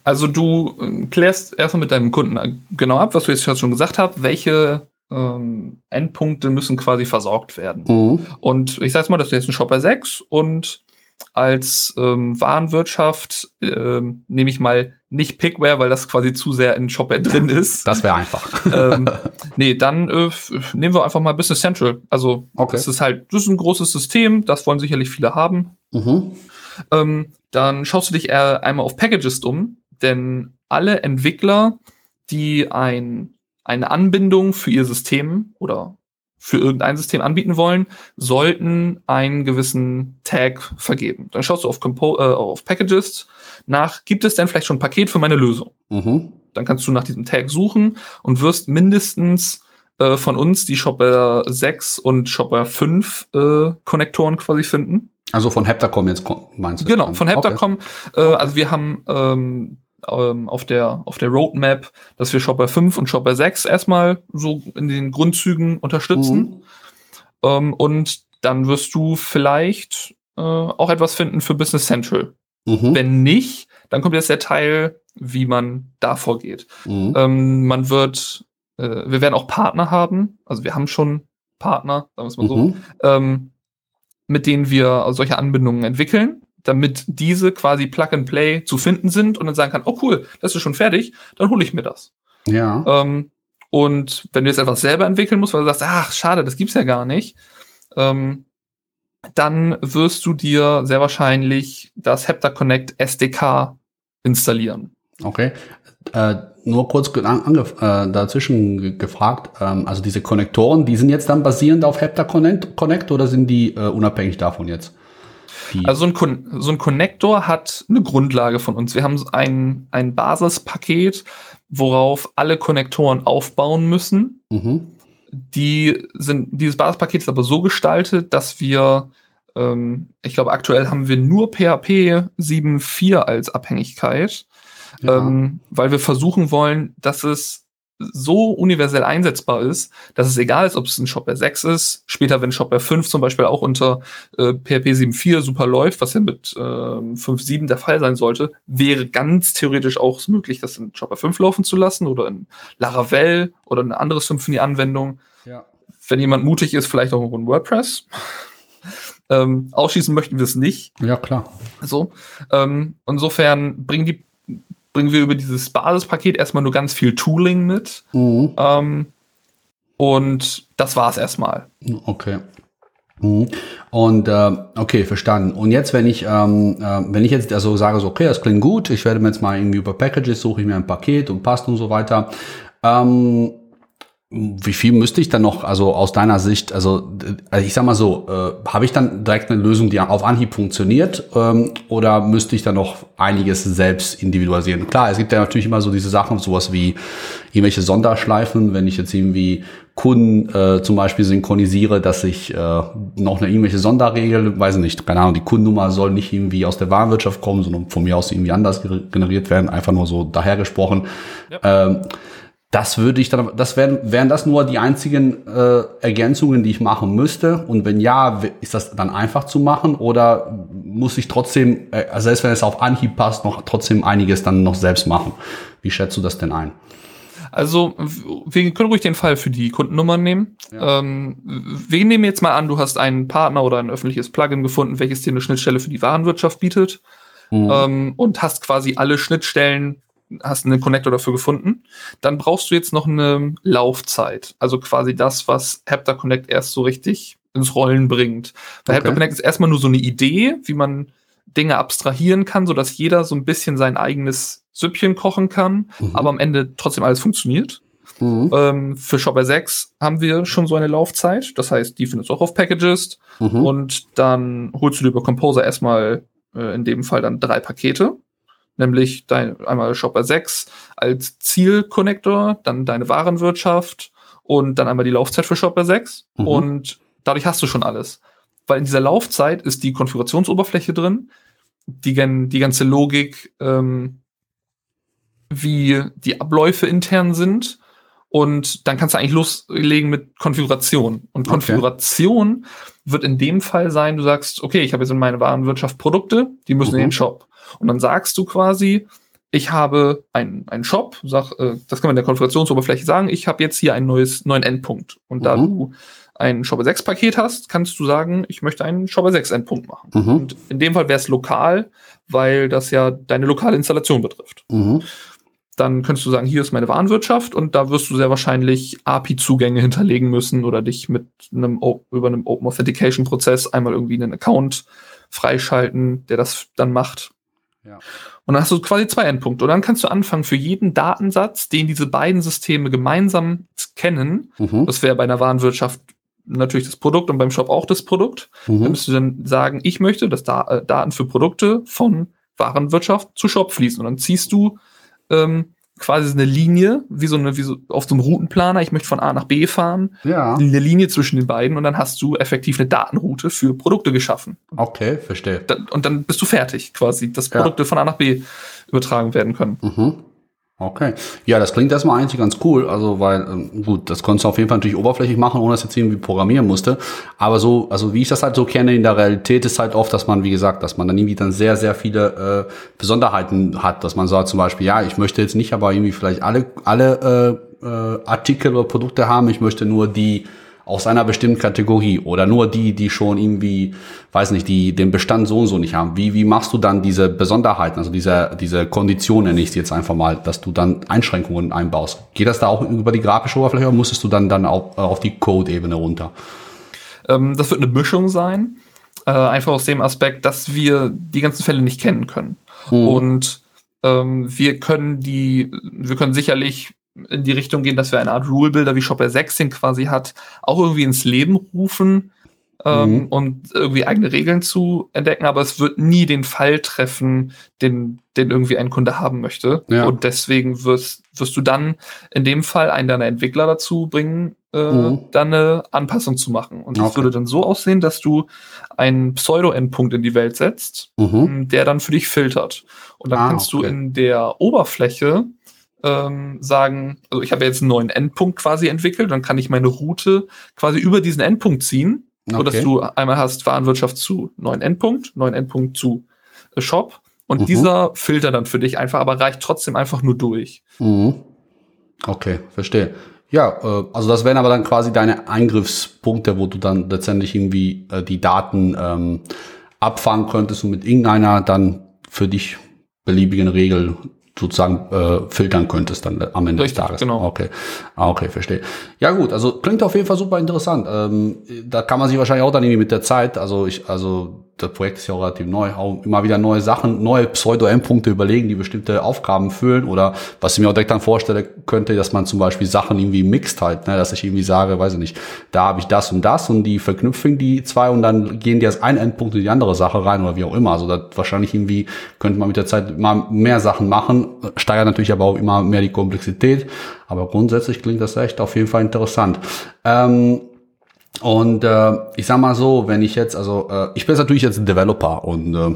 Also du äh, klärst erstmal mit deinem Kunden genau ab, was du jetzt schon gesagt hast, welche ähm, Endpunkte müssen quasi versorgt werden. Mhm. Und ich sage mal, das ist jetzt ein Shopper 6 und als ähm, Warenwirtschaft ähm, nehme ich mal nicht Pickware, weil das quasi zu sehr in Shopware drin ist. Das wäre einfach. ähm, nee, dann äh, nehmen wir einfach mal Business Central. Also okay. das ist halt, das ist ein großes System, das wollen sicherlich viele haben. Mhm. Ähm, dann schaust du dich eher einmal auf Packages um, denn alle Entwickler, die ein eine Anbindung für ihr System oder für irgendein System anbieten wollen, sollten einen gewissen Tag vergeben. Dann schaust du auf, Compo äh, auf Packages nach, gibt es denn vielleicht schon ein Paket für meine Lösung? Mhm. Dann kannst du nach diesem Tag suchen und wirst mindestens äh, von uns die Shopware 6 und Shopware 5 äh, Konnektoren quasi finden. Also von Heptacom jetzt meinst du? Genau, von Heptacom. Okay. Äh, also wir haben ähm, ähm, auf der auf der Roadmap, dass wir Shopware 5 und Shopware 6 erstmal so in den Grundzügen unterstützen. Mhm. Ähm, und dann wirst du vielleicht äh, auch etwas finden für Business Central. Mhm. Wenn nicht, dann kommt jetzt der Teil, wie man da vorgeht. Mhm. Ähm, man wird, äh, wir werden auch Partner haben, also wir haben schon Partner, sagen wir es mal so, mhm. ähm, mit denen wir solche Anbindungen entwickeln, damit diese quasi Plug and Play zu finden sind und dann sagen kann, oh cool, das ist schon fertig, dann hole ich mir das. Ja. Ähm, und wenn du jetzt etwas selber entwickeln musst, weil du sagst, ach, schade, das gibt's ja gar nicht, ähm, dann wirst du dir sehr wahrscheinlich das Heptaconnect SDK installieren. Okay. Äh, nur kurz äh, dazwischen gefragt, ähm, also diese Konnektoren, die sind jetzt dann basierend auf Heptaconnect Connect oder sind die äh, unabhängig davon jetzt? Die also so ein, so ein Connector hat eine Grundlage von uns. Wir haben ein, ein Basispaket, worauf alle Konnektoren aufbauen müssen. Mhm. Die sind, dieses Basispaket ist aber so gestaltet, dass wir, ähm, ich glaube, aktuell haben wir nur PHP 7.4 als Abhängigkeit, ja. ähm, weil wir versuchen wollen, dass es so universell einsetzbar ist, dass es egal ist, ob es ein Shopware 6 ist, später, wenn Shopware 5 zum Beispiel auch unter äh, PHP 7.4 super läuft, was ja mit äh, 5.7 der Fall sein sollte, wäre ganz theoretisch auch möglich, das in Shopware 5 laufen zu lassen oder in Laravel oder eine andere Symphony-Anwendung. Ja. Wenn jemand mutig ist, vielleicht auch in WordPress. ähm, ausschließen möchten wir es nicht. Ja, klar. So. Ähm, insofern bringen die bringen wir über dieses Basispaket erstmal nur ganz viel Tooling mit. Mhm. Ähm, und das war es erstmal. Okay. Mhm. Und äh, okay, verstanden. Und jetzt, wenn ich, ähm, äh, wenn ich jetzt also sage, so, okay, das klingt gut, ich werde mir jetzt mal irgendwie über Packages suche ich mir ein Paket und passt und so weiter. Ähm, wie viel müsste ich dann noch, also aus deiner Sicht, also, also ich sag mal so, äh, habe ich dann direkt eine Lösung, die auf Anhieb funktioniert, ähm, oder müsste ich dann noch einiges selbst individualisieren? Klar, es gibt ja natürlich immer so diese Sachen, sowas wie irgendwelche Sonderschleifen, wenn ich jetzt irgendwie Kunden äh, zum Beispiel synchronisiere, dass ich äh, noch eine irgendwelche Sonderregel, weiß ich nicht, keine Ahnung, die Kundennummer soll nicht irgendwie aus der Warenwirtschaft kommen, sondern von mir aus irgendwie anders generiert werden, einfach nur so dahergesprochen. Ja. Ähm, das würde ich dann, das wären, wären das nur die einzigen äh, Ergänzungen, die ich machen müsste? Und wenn ja, ist das dann einfach zu machen oder muss ich trotzdem, äh, also selbst wenn es auf Anhieb passt, noch trotzdem einiges dann noch selbst machen? Wie schätzt du das denn ein? Also, wir können ruhig den Fall für die Kundennummern nehmen. Ja. Ähm, wir nehmen jetzt mal an, du hast einen Partner oder ein öffentliches Plugin gefunden, welches dir eine Schnittstelle für die Warenwirtschaft bietet. Mhm. Ähm, und hast quasi alle Schnittstellen hast einen Connector dafür gefunden. Dann brauchst du jetzt noch eine Laufzeit. Also quasi das, was Hepta Connect erst so richtig ins Rollen bringt. Weil okay. Hepta Connect ist erstmal nur so eine Idee, wie man Dinge abstrahieren kann, so dass jeder so ein bisschen sein eigenes Süppchen kochen kann, mhm. aber am Ende trotzdem alles funktioniert. Mhm. Ähm, für Shopper 6 haben wir schon so eine Laufzeit. Das heißt, die findest du auch auf Packages. Mhm. Und dann holst du dir über Composer erstmal äh, in dem Fall dann drei Pakete nämlich dein, einmal Shopper 6 als Zielkonnektor, dann deine Warenwirtschaft und dann einmal die Laufzeit für Shopper 6 mhm. und dadurch hast du schon alles. Weil in dieser Laufzeit ist die Konfigurationsoberfläche drin, die, die ganze Logik, ähm, wie die Abläufe intern sind und dann kannst du eigentlich loslegen mit Konfiguration. Und Konfiguration okay. wird in dem Fall sein, du sagst, okay, ich habe jetzt in meiner Warenwirtschaft Produkte, die müssen mhm. in den Shop. Und dann sagst du quasi, ich habe einen, einen Shop, sag, äh, das kann man in der Konfigurationsoberfläche sagen, ich habe jetzt hier einen neues, neuen Endpunkt. Und da mhm. du ein Shopper 6 Paket hast, kannst du sagen, ich möchte einen Shopper 6 Endpunkt machen. Mhm. Und in dem Fall wäre es lokal, weil das ja deine lokale Installation betrifft. Mhm. Dann könntest du sagen, hier ist meine Warenwirtschaft und da wirst du sehr wahrscheinlich API-Zugänge hinterlegen müssen oder dich mit einem über einem Open Authentication Prozess einmal irgendwie einen Account freischalten, der das dann macht. Ja. Und dann hast du quasi zwei Endpunkte. Und dann kannst du anfangen, für jeden Datensatz, den diese beiden Systeme gemeinsam kennen, mhm. das wäre bei einer Warenwirtschaft natürlich das Produkt und beim Shop auch das Produkt, mhm. dann müsst du dann sagen, ich möchte, dass da äh, Daten für Produkte von Warenwirtschaft zu Shop fließen. Und dann ziehst du ähm, quasi eine Linie, wie so eine, wie so auf so einem Routenplaner. Ich möchte von A nach B fahren. Ja. Eine Linie zwischen den beiden und dann hast du effektiv eine Datenroute für Produkte geschaffen. Okay, verstehe. Da, und dann bist du fertig, quasi, dass Produkte ja. von A nach B übertragen werden können. Mhm. Okay. Ja, das klingt erstmal eigentlich ganz cool. Also, weil, ähm, gut, das konntest du auf jeden Fall natürlich oberflächlich machen, ohne dass jetzt irgendwie programmieren musste. Aber so, also wie ich das halt so kenne in der Realität, ist halt oft, dass man, wie gesagt, dass man dann irgendwie dann sehr, sehr viele äh, Besonderheiten hat, dass man sagt zum Beispiel, ja, ich möchte jetzt nicht aber irgendwie vielleicht alle, alle äh, äh, Artikel oder Produkte haben, ich möchte nur die aus einer bestimmten Kategorie oder nur die, die schon irgendwie, weiß nicht, die den Bestand so und so nicht haben. Wie, wie machst du dann diese Besonderheiten, also diese, diese Konditionen, ich jetzt einfach mal, dass du dann Einschränkungen einbaust? Geht das da auch über die grafische Oberfläche oder musstest du dann, dann auch auf die Code-Ebene runter? Ähm, das wird eine Mischung sein. Äh, einfach aus dem Aspekt, dass wir die ganzen Fälle nicht kennen können. Hm. Und ähm, wir können die, wir können sicherlich in die Richtung gehen, dass wir eine Art Rule-Builder wie Shopware 16 quasi hat, auch irgendwie ins Leben rufen ähm, mhm. und irgendwie eigene Regeln zu entdecken, aber es wird nie den Fall treffen, den, den irgendwie ein Kunde haben möchte. Ja. Und deswegen wirst, wirst du dann in dem Fall einen deiner Entwickler dazu bringen, äh, mhm. dann eine Anpassung zu machen. Und das okay. würde dann so aussehen, dass du einen Pseudo-Endpunkt in die Welt setzt, mhm. der dann für dich filtert. Und dann ah, kannst okay. du in der Oberfläche ähm, sagen, also ich habe jetzt einen neuen Endpunkt quasi entwickelt, dann kann ich meine Route quasi über diesen Endpunkt ziehen, okay. so dass du einmal hast Warenwirtschaft zu neuen Endpunkt, neuen Endpunkt zu äh, Shop und mhm. dieser Filter dann für dich einfach, aber reicht trotzdem einfach nur durch. Mhm. Okay, verstehe. Ja, äh, also das wären aber dann quasi deine Eingriffspunkte, wo du dann letztendlich irgendwie äh, die Daten ähm, abfangen könntest und mit irgendeiner dann für dich beliebigen Regel sozusagen äh, filtern könntest dann am Ende Richtig, des Tages. Genau. Okay. Ah, okay, verstehe. Ja gut, also klingt auf jeden Fall super interessant. Ähm, da kann man sich wahrscheinlich auch dann irgendwie mit der Zeit, also ich, also das Projekt ist ja auch relativ neu, auch immer wieder neue Sachen, neue Pseudo-M-Punkte überlegen, die bestimmte Aufgaben füllen oder was ich mir auch direkt dann vorstellen könnte, dass man zum Beispiel Sachen irgendwie mixt halt, ne, dass ich irgendwie sage, weiß ich nicht, da habe ich das und das und die verknüpfen die zwei und dann gehen die als ein Endpunkt in die andere Sache rein oder wie auch immer. Also das wahrscheinlich irgendwie könnte man mit der Zeit immer mehr Sachen machen, steigert natürlich aber auch immer mehr die Komplexität, aber grundsätzlich klingt das echt auf jeden Fall interessant. Ähm, und äh, ich sag mal so, wenn ich jetzt, also äh, ich bin jetzt natürlich jetzt ein Developer und äh,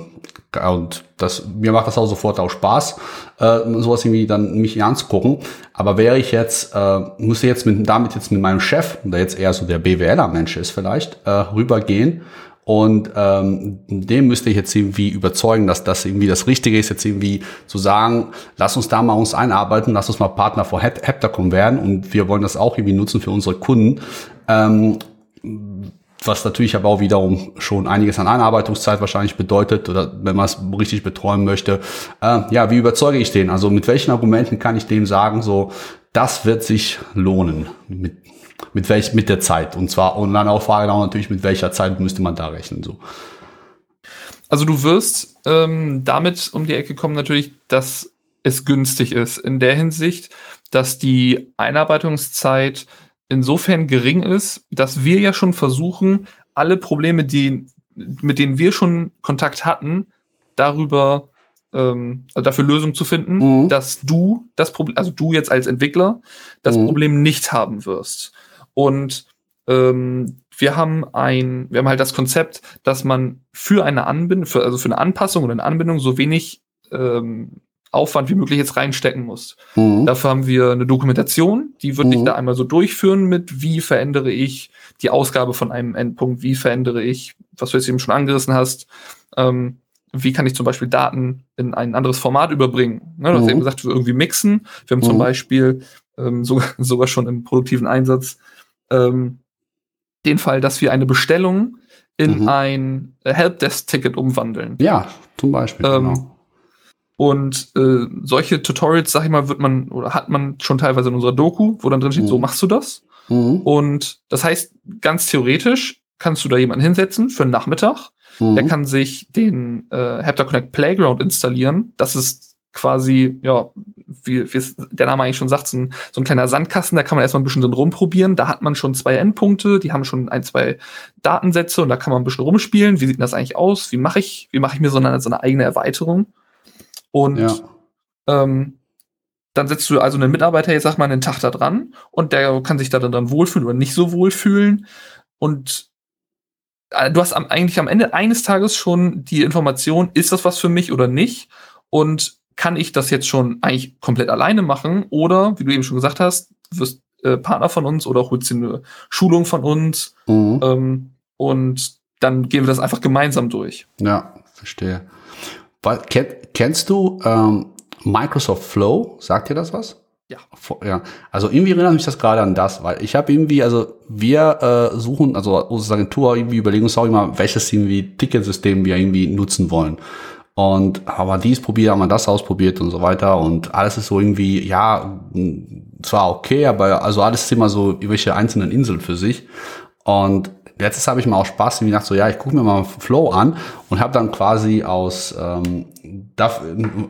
und das mir macht das auch sofort auch Spaß, äh, sowas irgendwie dann mich anzugucken. Aber wäre ich jetzt, äh, müsste jetzt mit damit jetzt mit meinem Chef, der jetzt eher so der BWLer-Mensch ist vielleicht, äh, rübergehen und ähm, dem müsste ich jetzt irgendwie überzeugen, dass das irgendwie das Richtige ist, jetzt irgendwie zu sagen, lass uns da mal uns einarbeiten, lass uns mal Partner vor Heptacom werden und wir wollen das auch irgendwie nutzen für unsere Kunden. Ähm, was natürlich aber auch wiederum schon einiges an Einarbeitungszeit wahrscheinlich bedeutet oder wenn man es richtig betreuen möchte. Äh, ja, wie überzeuge ich den? Also mit welchen Argumenten kann ich dem sagen, so, das wird sich lohnen mit, mit welch, mit der Zeit? Und zwar, dann auch Frage auch natürlich, mit welcher Zeit müsste man da rechnen, so. Also du wirst ähm, damit um die Ecke kommen natürlich, dass es günstig ist. In der Hinsicht, dass die Einarbeitungszeit insofern gering ist, dass wir ja schon versuchen, alle Probleme, die, mit denen wir schon Kontakt hatten, darüber ähm, also dafür Lösungen zu finden, mhm. dass du das Problem, also du jetzt als Entwickler, das mhm. Problem nicht haben wirst. Und ähm, wir haben ein, wir haben halt das Konzept, dass man für eine Anbindung, für, also für eine Anpassung oder eine Anbindung so wenig ähm, Aufwand wie möglich jetzt reinstecken musst. Mhm. Dafür haben wir eine Dokumentation, die wird mhm. dich da einmal so durchführen mit, wie verändere ich die Ausgabe von einem Endpunkt, wie verändere ich, was du jetzt eben schon angerissen hast, ähm, wie kann ich zum Beispiel Daten in ein anderes Format überbringen. Ne, du mhm. hast eben gesagt, wir irgendwie mixen. Wir haben zum mhm. Beispiel ähm, sogar, sogar schon im produktiven Einsatz ähm, den Fall, dass wir eine Bestellung in mhm. ein Helpdesk-Ticket umwandeln. Ja, zum Beispiel. Ähm, genau. Und äh, solche Tutorials, sag ich mal, wird man oder hat man schon teilweise in unserer Doku, wo dann drin steht, mhm. so machst du das. Mhm. Und das heißt, ganz theoretisch kannst du da jemanden hinsetzen für einen Nachmittag. Mhm. Der kann sich den äh, Heptaconnect Playground installieren. Das ist quasi, ja, wie, wie es der Name eigentlich schon sagt, so ein, so ein kleiner Sandkasten, da kann man erstmal ein bisschen drin rumprobieren. Da hat man schon zwei Endpunkte, die haben schon ein, zwei Datensätze und da kann man ein bisschen rumspielen. Wie sieht das eigentlich aus? Wie mache ich, wie mache ich mir so eine, so eine eigene Erweiterung? Und ja. ähm, dann setzt du also einen Mitarbeiter jetzt sag mal einen Tag da dran und der kann sich da dann wohlfühlen oder nicht so wohlfühlen und äh, du hast am, eigentlich am Ende eines Tages schon die Information, ist das was für mich oder nicht und kann ich das jetzt schon eigentlich komplett alleine machen oder, wie du eben schon gesagt hast, wirst äh, Partner von uns oder holst dir eine Schulung von uns mhm. ähm, und dann gehen wir das einfach gemeinsam durch. Ja, verstehe. Kennst du ähm, Microsoft Flow? Sagt dir das was? Ja. Ja, also irgendwie erinnert mich das gerade an das, weil ich habe irgendwie, also wir äh, suchen, also unsere Agentur irgendwie überlegen uns auch immer, welches irgendwie Ticketsystem wir irgendwie nutzen wollen. Und haben wir dies probiert, haben wir das ausprobiert und so weiter. Und alles ist so irgendwie, ja, zwar okay, aber also alles ist immer so irgendwelche einzelnen Inseln für sich. Und letztes habe ich mal auch Spaß, wie gedacht, so ja, ich gucke mir mal Flow an und habe dann quasi aus ähm,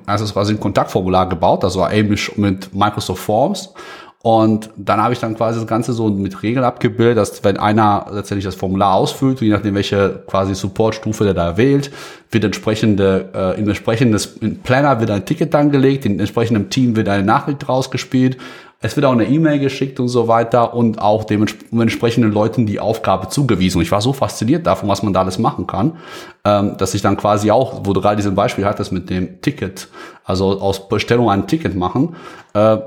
also quasi ein Kontaktformular gebaut, also ähnlich mit Microsoft Forms. Und dann habe ich dann quasi das Ganze so mit Regeln abgebildet, dass wenn einer letztendlich das Formular ausfüllt, je nachdem welche quasi Supportstufe der da wählt, wird entsprechende, äh, im entsprechenden Planner wird ein Ticket angelegt, in entsprechendem Team wird eine Nachricht rausgespielt, es wird auch eine E-Mail geschickt und so weiter und auch dementsprechenden Leuten die Aufgabe zugewiesen. Ich war so fasziniert davon, was man da alles machen kann, ähm, dass ich dann quasi auch, wo du gerade dieses Beispiel hattest mit dem Ticket, also aus Bestellung ein Ticket machen, äh,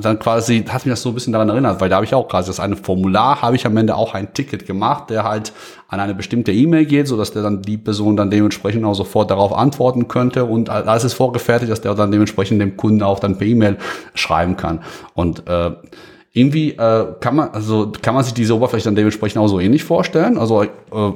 dann quasi hat mich das so ein bisschen daran erinnert, weil da habe ich auch quasi das eine Formular, habe ich am Ende auch ein Ticket gemacht, der halt an eine bestimmte E-Mail geht, so dass der dann die Person dann dementsprechend auch sofort darauf antworten könnte und alles ist vorgefertigt, dass der dann dementsprechend dem Kunden auch dann per E-Mail schreiben kann. Und äh, irgendwie äh, kann man, also kann man sich diese Oberfläche dann dementsprechend auch so ähnlich vorstellen. Also äh,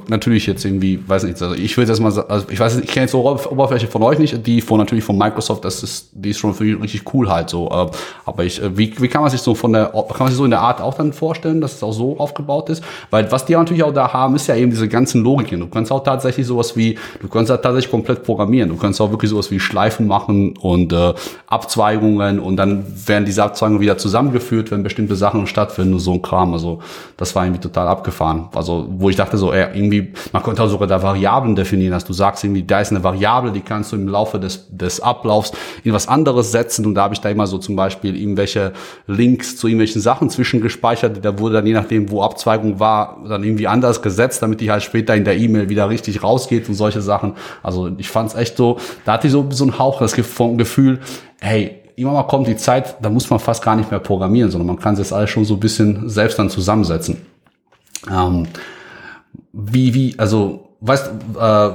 natürlich jetzt irgendwie, weiß nicht, also ich will jetzt mal, also ich weiß nicht, ich kenne jetzt so Oberfläche von euch nicht, die von natürlich von Microsoft, das ist, die ist schon für richtig cool halt so. Äh, aber ich, äh, wie, wie kann man sich so von der, kann man sich so in der Art auch dann vorstellen, dass es auch so aufgebaut ist? Weil was die natürlich auch da haben, ist ja eben diese ganzen Logiken. Du kannst auch tatsächlich sowas wie, du kannst da tatsächlich komplett programmieren. Du kannst auch wirklich sowas wie Schleifen machen und äh, Abzweigungen und dann werden diese Abzweigungen wieder zusammengeführt, wenn bestimmte bestimmte Sachen stattfinden, so ein Kram. Also das war irgendwie total abgefahren. Also wo ich dachte so, ey, irgendwie, man könnte auch sogar da Variablen definieren, dass du sagst irgendwie, da ist eine Variable, die kannst du im Laufe des, des Ablaufs in was anderes setzen und da habe ich da immer so zum Beispiel irgendwelche Links zu irgendwelchen Sachen zwischengespeichert, da wurde dann je nachdem, wo Abzweigung war, dann irgendwie anders gesetzt, damit die halt später in der E-Mail wieder richtig rausgeht und solche Sachen. Also ich fand es echt so, da hatte ich so, so ein Hauch das Gefühl, hey, immer mal kommt die Zeit, da muss man fast gar nicht mehr programmieren, sondern man kann das alles schon so ein bisschen selbst dann zusammensetzen. Ähm, wie, wie, also, weißt, äh,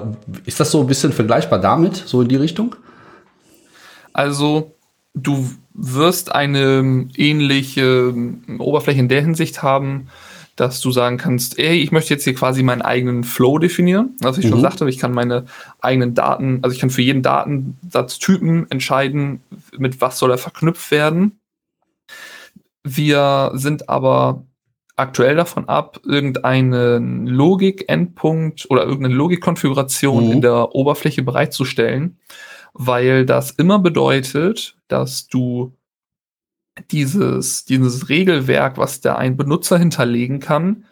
ist das so ein bisschen vergleichbar damit, so in die Richtung? Also, du wirst eine ähnliche Oberfläche in der Hinsicht haben, dass du sagen kannst, ey, ich möchte jetzt hier quasi meinen eigenen Flow definieren. Was ich mhm. schon sagte, ich kann meine eigenen Daten, also ich kann für jeden Datensatztypen entscheiden, mit was soll er verknüpft werden. Wir sind aber aktuell davon ab, irgendeinen Logik-Endpunkt oder irgendeine Logikkonfiguration mhm. in der Oberfläche bereitzustellen, weil das immer bedeutet, dass du dieses, dieses Regelwerk, was da ein Benutzer hinterlegen kann,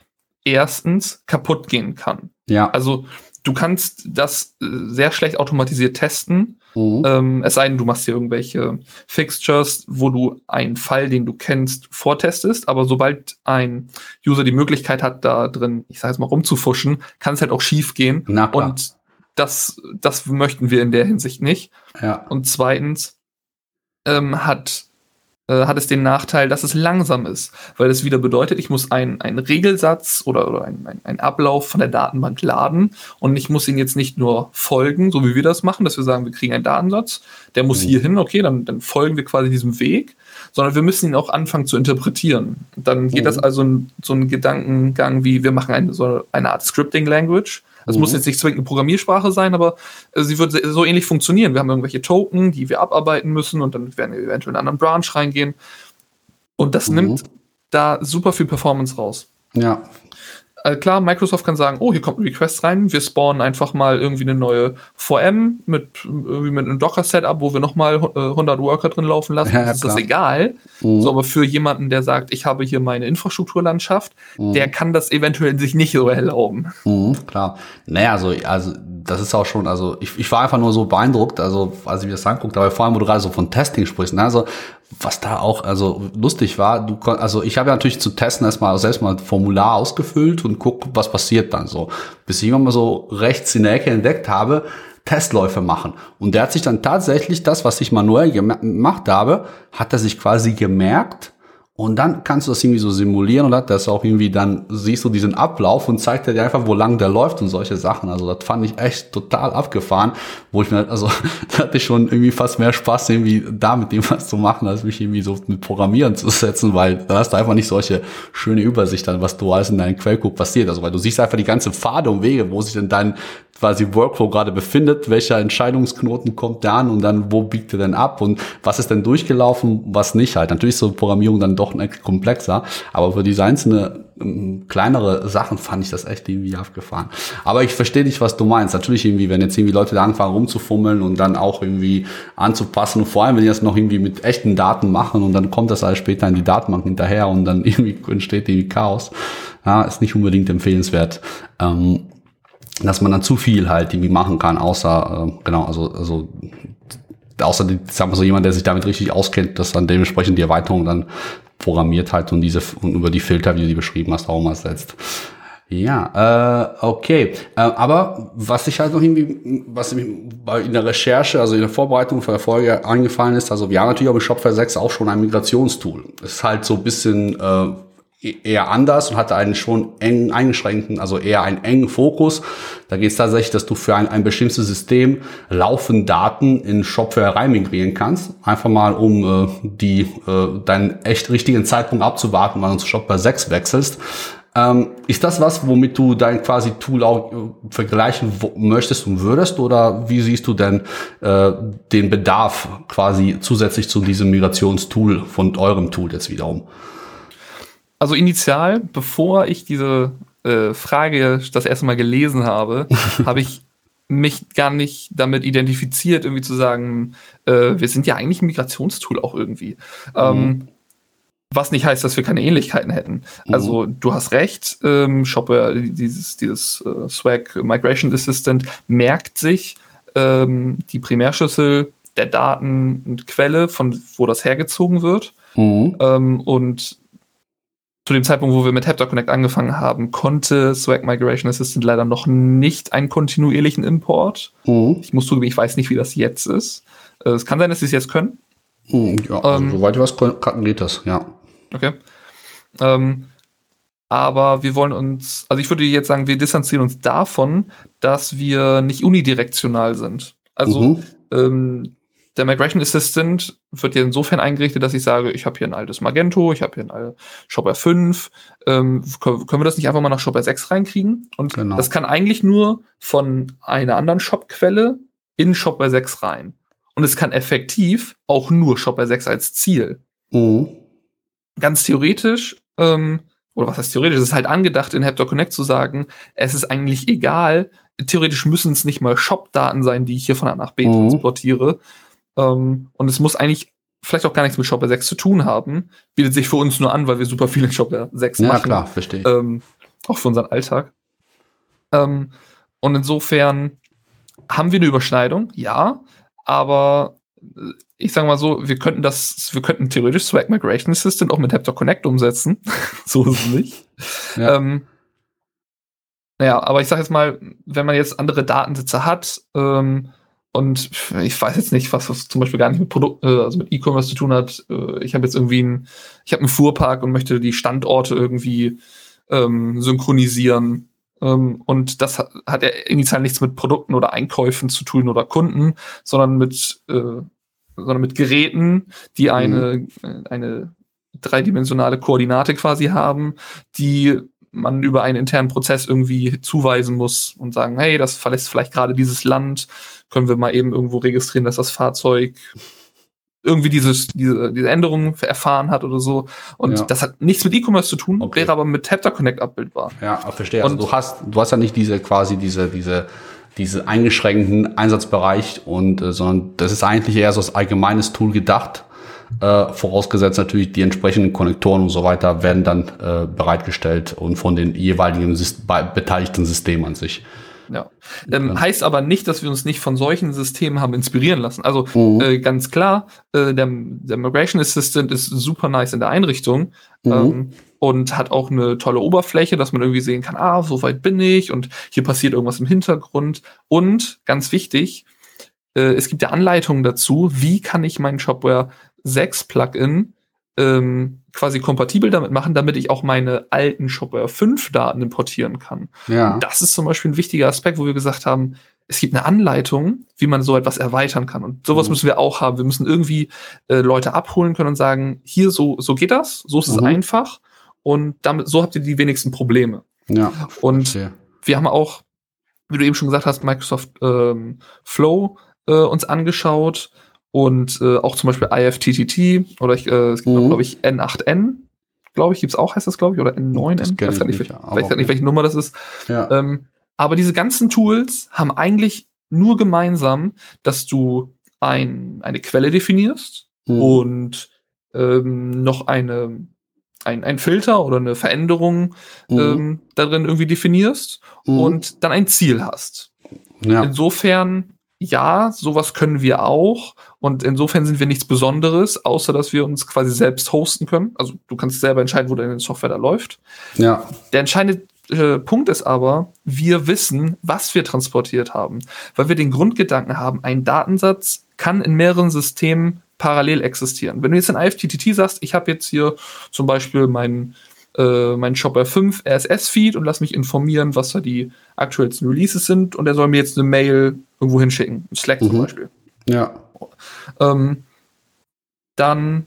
erstens kaputt gehen kann. Ja. Also du kannst das äh, sehr schlecht automatisiert testen. Mhm. Ähm, es sei denn, du machst hier irgendwelche Fixtures, wo du einen Fall, den du kennst, vortestest. Aber sobald ein User die Möglichkeit hat, da drin, ich sage jetzt mal, rumzufuschen, kann es halt auch schief gehen. Na klar. Und das, das möchten wir in der Hinsicht nicht. Ja. Und zweitens ähm, hat äh, hat es den Nachteil, dass es langsam ist, weil es wieder bedeutet, ich muss einen, einen Regelsatz oder, oder einen, einen, Ablauf von der Datenbank laden und ich muss ihn jetzt nicht nur folgen, so wie wir das machen, dass wir sagen, wir kriegen einen Datensatz, der muss mhm. hier hin, okay, dann, dann folgen wir quasi diesem Weg, sondern wir müssen ihn auch anfangen zu interpretieren. Dann geht mhm. das also in, so ein Gedankengang wie, wir machen eine, so eine Art Scripting-Language, es mhm. muss jetzt nicht zwingend eine Programmiersprache sein, aber äh, sie wird so ähnlich funktionieren. Wir haben irgendwelche Token, die wir abarbeiten müssen und dann werden wir eventuell in einen anderen Branch reingehen. Und das mhm. nimmt da super viel Performance raus. Ja, also klar, Microsoft kann sagen, oh, hier kommt ein Request rein, wir spawnen einfach mal irgendwie eine neue VM mit, irgendwie mit einem Docker-Setup, wo wir nochmal 100 Worker drin laufen lassen. Ja, ist das egal. Mhm. So, aber für jemanden, der sagt, ich habe hier meine Infrastrukturlandschaft, mhm. der kann das eventuell sich nicht so erlauben. Mhm, klar. Naja, also, also das ist auch schon, also ich, ich war einfach nur so beeindruckt, also als ich mir das anguckt, aber vor allem, wo du gerade so von Testing sprichst, ne? also was da auch also lustig war, du also ich habe ja natürlich zu testen erstmal selbst mal ein Formular ausgefüllt und guck, was passiert dann so. Bis ich immer mal so rechts in der Ecke entdeckt habe, Testläufe machen. Und der hat sich dann tatsächlich das, was ich manuell gemacht habe, hat er sich quasi gemerkt und dann kannst du das irgendwie so simulieren und das auch irgendwie dann siehst du diesen Ablauf und zeigt dir einfach, wo lang der läuft und solche Sachen. Also das fand ich echt total abgefahren, wo ich mir, also da hatte ich schon irgendwie fast mehr Spaß, irgendwie da mit dem was zu machen, als mich irgendwie so mit Programmieren zu setzen, weil da hast du einfach nicht solche schöne Übersicht dann, was du alles in deinem Quellcode passiert. Also weil du siehst einfach die ganze Pfade und Wege, wo sich denn dein quasi Workflow gerade befindet, welcher Entscheidungsknoten kommt da an und dann wo biegt er denn ab und was ist denn durchgelaufen, was nicht halt. Natürlich ist so Programmierung dann doch komplexer, aber für diese einzelne ähm, kleinere Sachen fand ich das echt irgendwie abgefahren. Aber ich verstehe nicht, was du meinst. Natürlich irgendwie, wenn jetzt irgendwie Leute da anfangen rumzufummeln und dann auch irgendwie anzupassen und vor allem, wenn die das noch irgendwie mit echten Daten machen und dann kommt das alles später in die Datenbank hinterher und dann irgendwie entsteht irgendwie Chaos, ja, ist nicht unbedingt empfehlenswert. Ähm, dass man dann zu viel halt irgendwie machen kann, außer, äh, genau, also, also außer, die, sagen wir so, jemand, der sich damit richtig auskennt, dass dann dementsprechend die Erweiterung dann programmiert halt und diese und über die Filter, wie du die beschrieben hast, auch mal setzt. Ja, äh, okay. Äh, aber was ich halt noch irgendwie, was in der Recherche, also in der Vorbereitung für der Folge eingefallen ist, also wir haben natürlich auch mit Shopware 6 auch schon ein Migrationstool. Das ist halt so ein bisschen äh, eher anders und hatte einen schon eng eingeschränkten, also eher einen engen Fokus. Da geht es tatsächlich, dass du für ein, ein bestimmtes System laufend Daten in Shopware reinmigrieren kannst. Einfach mal, um äh, die äh, deinen echt richtigen Zeitpunkt abzuwarten, wann du zu Shopware 6 wechselst. Ähm, ist das was, womit du dein quasi Tool auch äh, vergleichen möchtest und würdest? Oder wie siehst du denn äh, den Bedarf quasi zusätzlich zu diesem Migrationstool von eurem Tool jetzt wiederum? Also initial, bevor ich diese äh, Frage das erste Mal gelesen habe, habe ich mich gar nicht damit identifiziert, irgendwie zu sagen, äh, wir sind ja eigentlich ein Migrationstool auch irgendwie. Ähm, mhm. Ähm, was nicht heißt, dass wir keine Ähnlichkeiten hätten. Mhm. Also du hast recht, ähm, Shopware, dieses, dieses äh, Swag Migration Assistant merkt sich ähm, die Primärschlüssel der Daten und Quelle, von wo das hergezogen wird. Mhm. Ähm, und zu dem Zeitpunkt, wo wir mit Haptor Connect angefangen haben, konnte Swag Migration Assistant leider noch nicht einen kontinuierlichen Import. Mhm. Ich muss zugeben, ich weiß nicht, wie das jetzt ist. Äh, es kann sein, dass sie es jetzt können. Mhm, ja, also ähm, soweit ich was kann, geht das, ja. Okay. Ähm, aber wir wollen uns, also ich würde jetzt sagen, wir distanzieren uns davon, dass wir nicht unidirektional sind. Also mhm. ähm, der Migration Assistant wird ja insofern eingerichtet, dass ich sage, ich habe hier ein altes Magento, ich habe hier ein altes Shopper 5. Ähm, können wir das nicht einfach mal nach Shopper 6 reinkriegen? Und genau. das kann eigentlich nur von einer anderen Shop-Quelle in Shopper 6 rein. Und es kann effektiv auch nur Shopper 6 als Ziel. Mhm. Ganz theoretisch, ähm, oder was heißt theoretisch, es ist halt angedacht, in Haptor Connect zu sagen, es ist eigentlich egal, theoretisch müssen es nicht mal Shop-Daten sein, die ich hier von A nach B mhm. transportiere, ähm, und es muss eigentlich vielleicht auch gar nichts mit Shopware 6 zu tun haben. Bietet sich für uns nur an, weil wir super viel in Shopware 6 ja, machen. Ja, klar, verstehe. Ähm, auch für unseren Alltag. Ähm, und insofern haben wir eine Überschneidung, ja, aber äh, ich sage mal so, wir könnten das, wir könnten theoretisch Swag Migration Assistant auch mit Haptor Connect umsetzen. so ist es nicht. Ja. Ähm, naja, aber ich sage jetzt mal, wenn man jetzt andere Datensätze hat, ähm, und ich weiß jetzt nicht, was das zum Beispiel gar nicht mit Produkt, äh, also mit E-Commerce zu tun hat. Äh, ich habe jetzt irgendwie einen, ich habe einen Fuhrpark und möchte die Standorte irgendwie ähm, synchronisieren. Ähm, und das hat, hat ja initial nichts mit Produkten oder Einkäufen zu tun oder Kunden, sondern mit, äh, sondern mit Geräten, die eine, mhm. eine dreidimensionale Koordinate quasi haben, die man über einen internen Prozess irgendwie zuweisen muss und sagen, hey, das verlässt vielleicht gerade dieses Land, können wir mal eben irgendwo registrieren, dass das Fahrzeug irgendwie dieses, diese, diese Änderungen erfahren hat oder so. Und ja. das hat nichts mit E-Commerce zu tun, okay. wäre aber mit Haptor Connect abbildbar. Ja, verstehe. Also du hast, du hast ja nicht diese quasi diese, diese, diese eingeschränkten Einsatzbereich und, äh, sondern das ist eigentlich eher so als allgemeines Tool gedacht. Äh, vorausgesetzt natürlich die entsprechenden Konnektoren und so weiter werden dann äh, bereitgestellt und von den jeweiligen Syst beteiligten Systemen an sich. Ja. Ähm, ja. Heißt aber nicht, dass wir uns nicht von solchen Systemen haben inspirieren lassen. Also Mhm. äh, ganz klar, äh, der, der Migration Assistant ist super nice in der Einrichtung Mhm. ähm, und hat auch eine tolle Oberfläche, dass man irgendwie sehen kann, ah, so weit bin ich und hier passiert irgendwas im Hintergrund. Und ganz wichtig, äh, es gibt ja Anleitungen dazu, wie kann ich mein Shopware 6 Plugin ähm, quasi kompatibel damit machen, damit ich auch meine alten Shopware 5 Daten importieren kann. Ja. Das ist zum Beispiel ein wichtiger Aspekt, wo wir gesagt haben, es gibt eine Anleitung, wie man so etwas erweitern kann. Und sowas Mhm. müssen wir auch haben. Wir müssen irgendwie äh, Leute abholen können und sagen, hier, so, so geht das, so ist es Mhm. einfach. Und damit, so habt ihr die wenigsten Probleme. Ja. Und Verstehe. wir haben auch, wie du eben schon gesagt hast, Microsoft ähm, Flow äh, uns angeschaut und äh, auch zum Beispiel IFTTT oder ich, äh, es gibt Mhm. glaube ich N8N, glaube ich, gibt's auch, heißt das glaube ich, oder N9N, Das kenn weiß ich gar nicht, nicht, nicht, okay. welche Nummer das ist. Ja. Ähm, aber diese ganzen Tools haben eigentlich nur gemeinsam, dass du ein, eine Quelle definierst Mhm. und ähm, noch eine, ein, ein Filter oder eine Veränderung Mhm. ähm, darin irgendwie definierst Mhm. und dann ein Ziel hast. ja. Insofern, ja, sowas können wir auch. Und insofern sind wir nichts Besonderes, außer dass wir uns quasi selbst hosten können. Also du kannst selber entscheiden, wo deine Software da läuft. ja. Der entscheidende äh, Punkt ist aber, wir wissen, was wir transportiert haben. Weil wir den Grundgedanken haben, ein Datensatz kann in mehreren Systemen parallel existieren. Wenn du jetzt in IFTTT sagst, ich habe jetzt hier zum Beispiel meinen äh, mein Shopware 5 RSS-Feed und lass mich informieren, was da die aktuellsten Releases sind und er soll mir jetzt eine Mail irgendwo hinschicken, Slack zum Mhm. Beispiel. Ja. Ähm, dann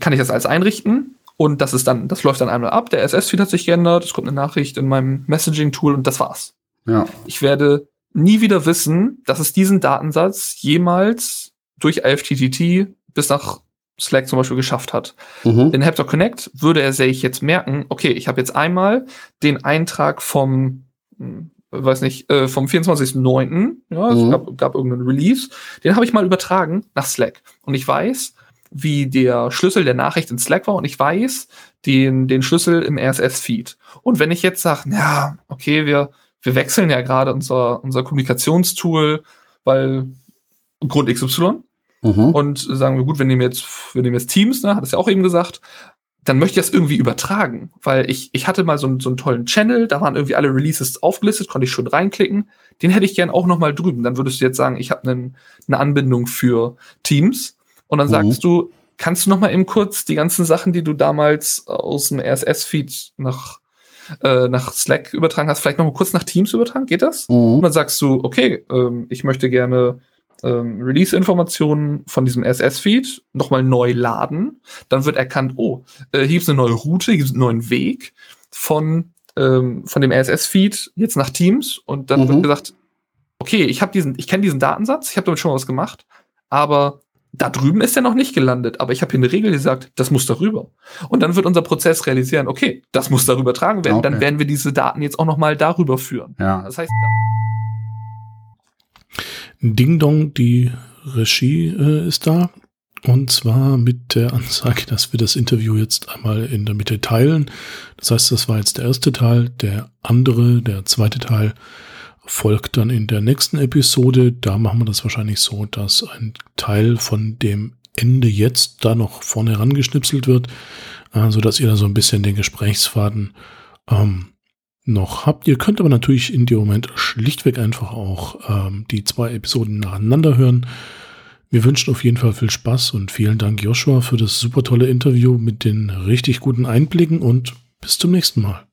kann ich das alles einrichten und das ist dann, das läuft dann einmal ab. Der RSS-Feed hat sich geändert, es kommt eine Nachricht in meinem Messaging-Tool und das war's. Ja. Ich werde nie wieder wissen, dass es diesen Datensatz jemals durch IFTTT bis nach Slack zum Beispiel geschafft hat. Mhm. In Haptor Connect würde er sich jetzt merken, okay, ich habe jetzt einmal den Eintrag vom, hm, weiß nicht, äh, vom 24.09., ja, es Mhm. gab, gab irgendeinen Release, den habe ich mal übertragen nach Slack. Und ich weiß, wie der Schlüssel der Nachricht in Slack war und ich weiß den, den Schlüssel im RSS-Feed. Und wenn ich jetzt sage, ja, okay, wir, wir wechseln ja gerade unser, unser Kommunikationstool, weil Grund XY, Mhm. und sagen wir, gut, wir nehmen jetzt, wir nehmen jetzt Teams, ne, hat es ja auch eben gesagt, dann möchte ich das irgendwie übertragen, weil ich, ich hatte mal so, einen- so einen tollen Channel, da waren irgendwie alle Releases aufgelistet, konnte ich schon reinklicken, den hätte ich gern auch noch mal drüben. Dann würdest du jetzt sagen, ich habe einen- eine Anbindung für Teams und dann Mhm. sagst du, kannst du noch mal eben kurz die ganzen Sachen, die du damals aus dem RSS-Feed nach, äh, nach Slack übertragen hast, vielleicht noch mal kurz nach Teams übertragen? Geht das? Und Mhm. dann sagst du, okay, ähm, ich möchte gerne ähm, Release-Informationen von diesem SS-Feed nochmal neu laden. Dann wird erkannt, oh, äh, hier gibt's eine neue Route, hier gibt's einen neuen Weg von, ähm, von dem RSS-Feed jetzt nach Teams. Und dann Mhm. wird gesagt, okay, ich habe diesen, ich kenne diesen Datensatz, ich habe damit schon was gemacht, aber da drüben ist er noch nicht gelandet, aber ich habe hier eine Regel, die sagt, das muss darüber. Und dann wird unser Prozess realisieren, okay, das muss darüber tragen werden, dann Okay. werden wir diese Daten jetzt auch noch mal darüber führen. Ja. Das heißt, Ding Dong, die Regie äh, ist da. Und zwar mit der Ansage, dass wir das Interview jetzt einmal in der Mitte teilen. Das heißt, das war jetzt der erste Teil. Der andere, der zweite Teil, folgt dann in der nächsten Episode. Da machen wir das wahrscheinlich so, dass ein Teil von dem Ende jetzt da noch vorne herangeschnipselt wird, äh, so dass ihr da so ein bisschen den Gesprächsfaden ähm, noch habt. Ihr könnt aber natürlich in dem Moment schlichtweg einfach auch ähm, die zwei Episoden nacheinander hören. Wir wünschen auf jeden Fall viel Spaß und vielen Dank, Joshua, für das super tolle Interview mit den richtig guten Einblicken und bis zum nächsten Mal.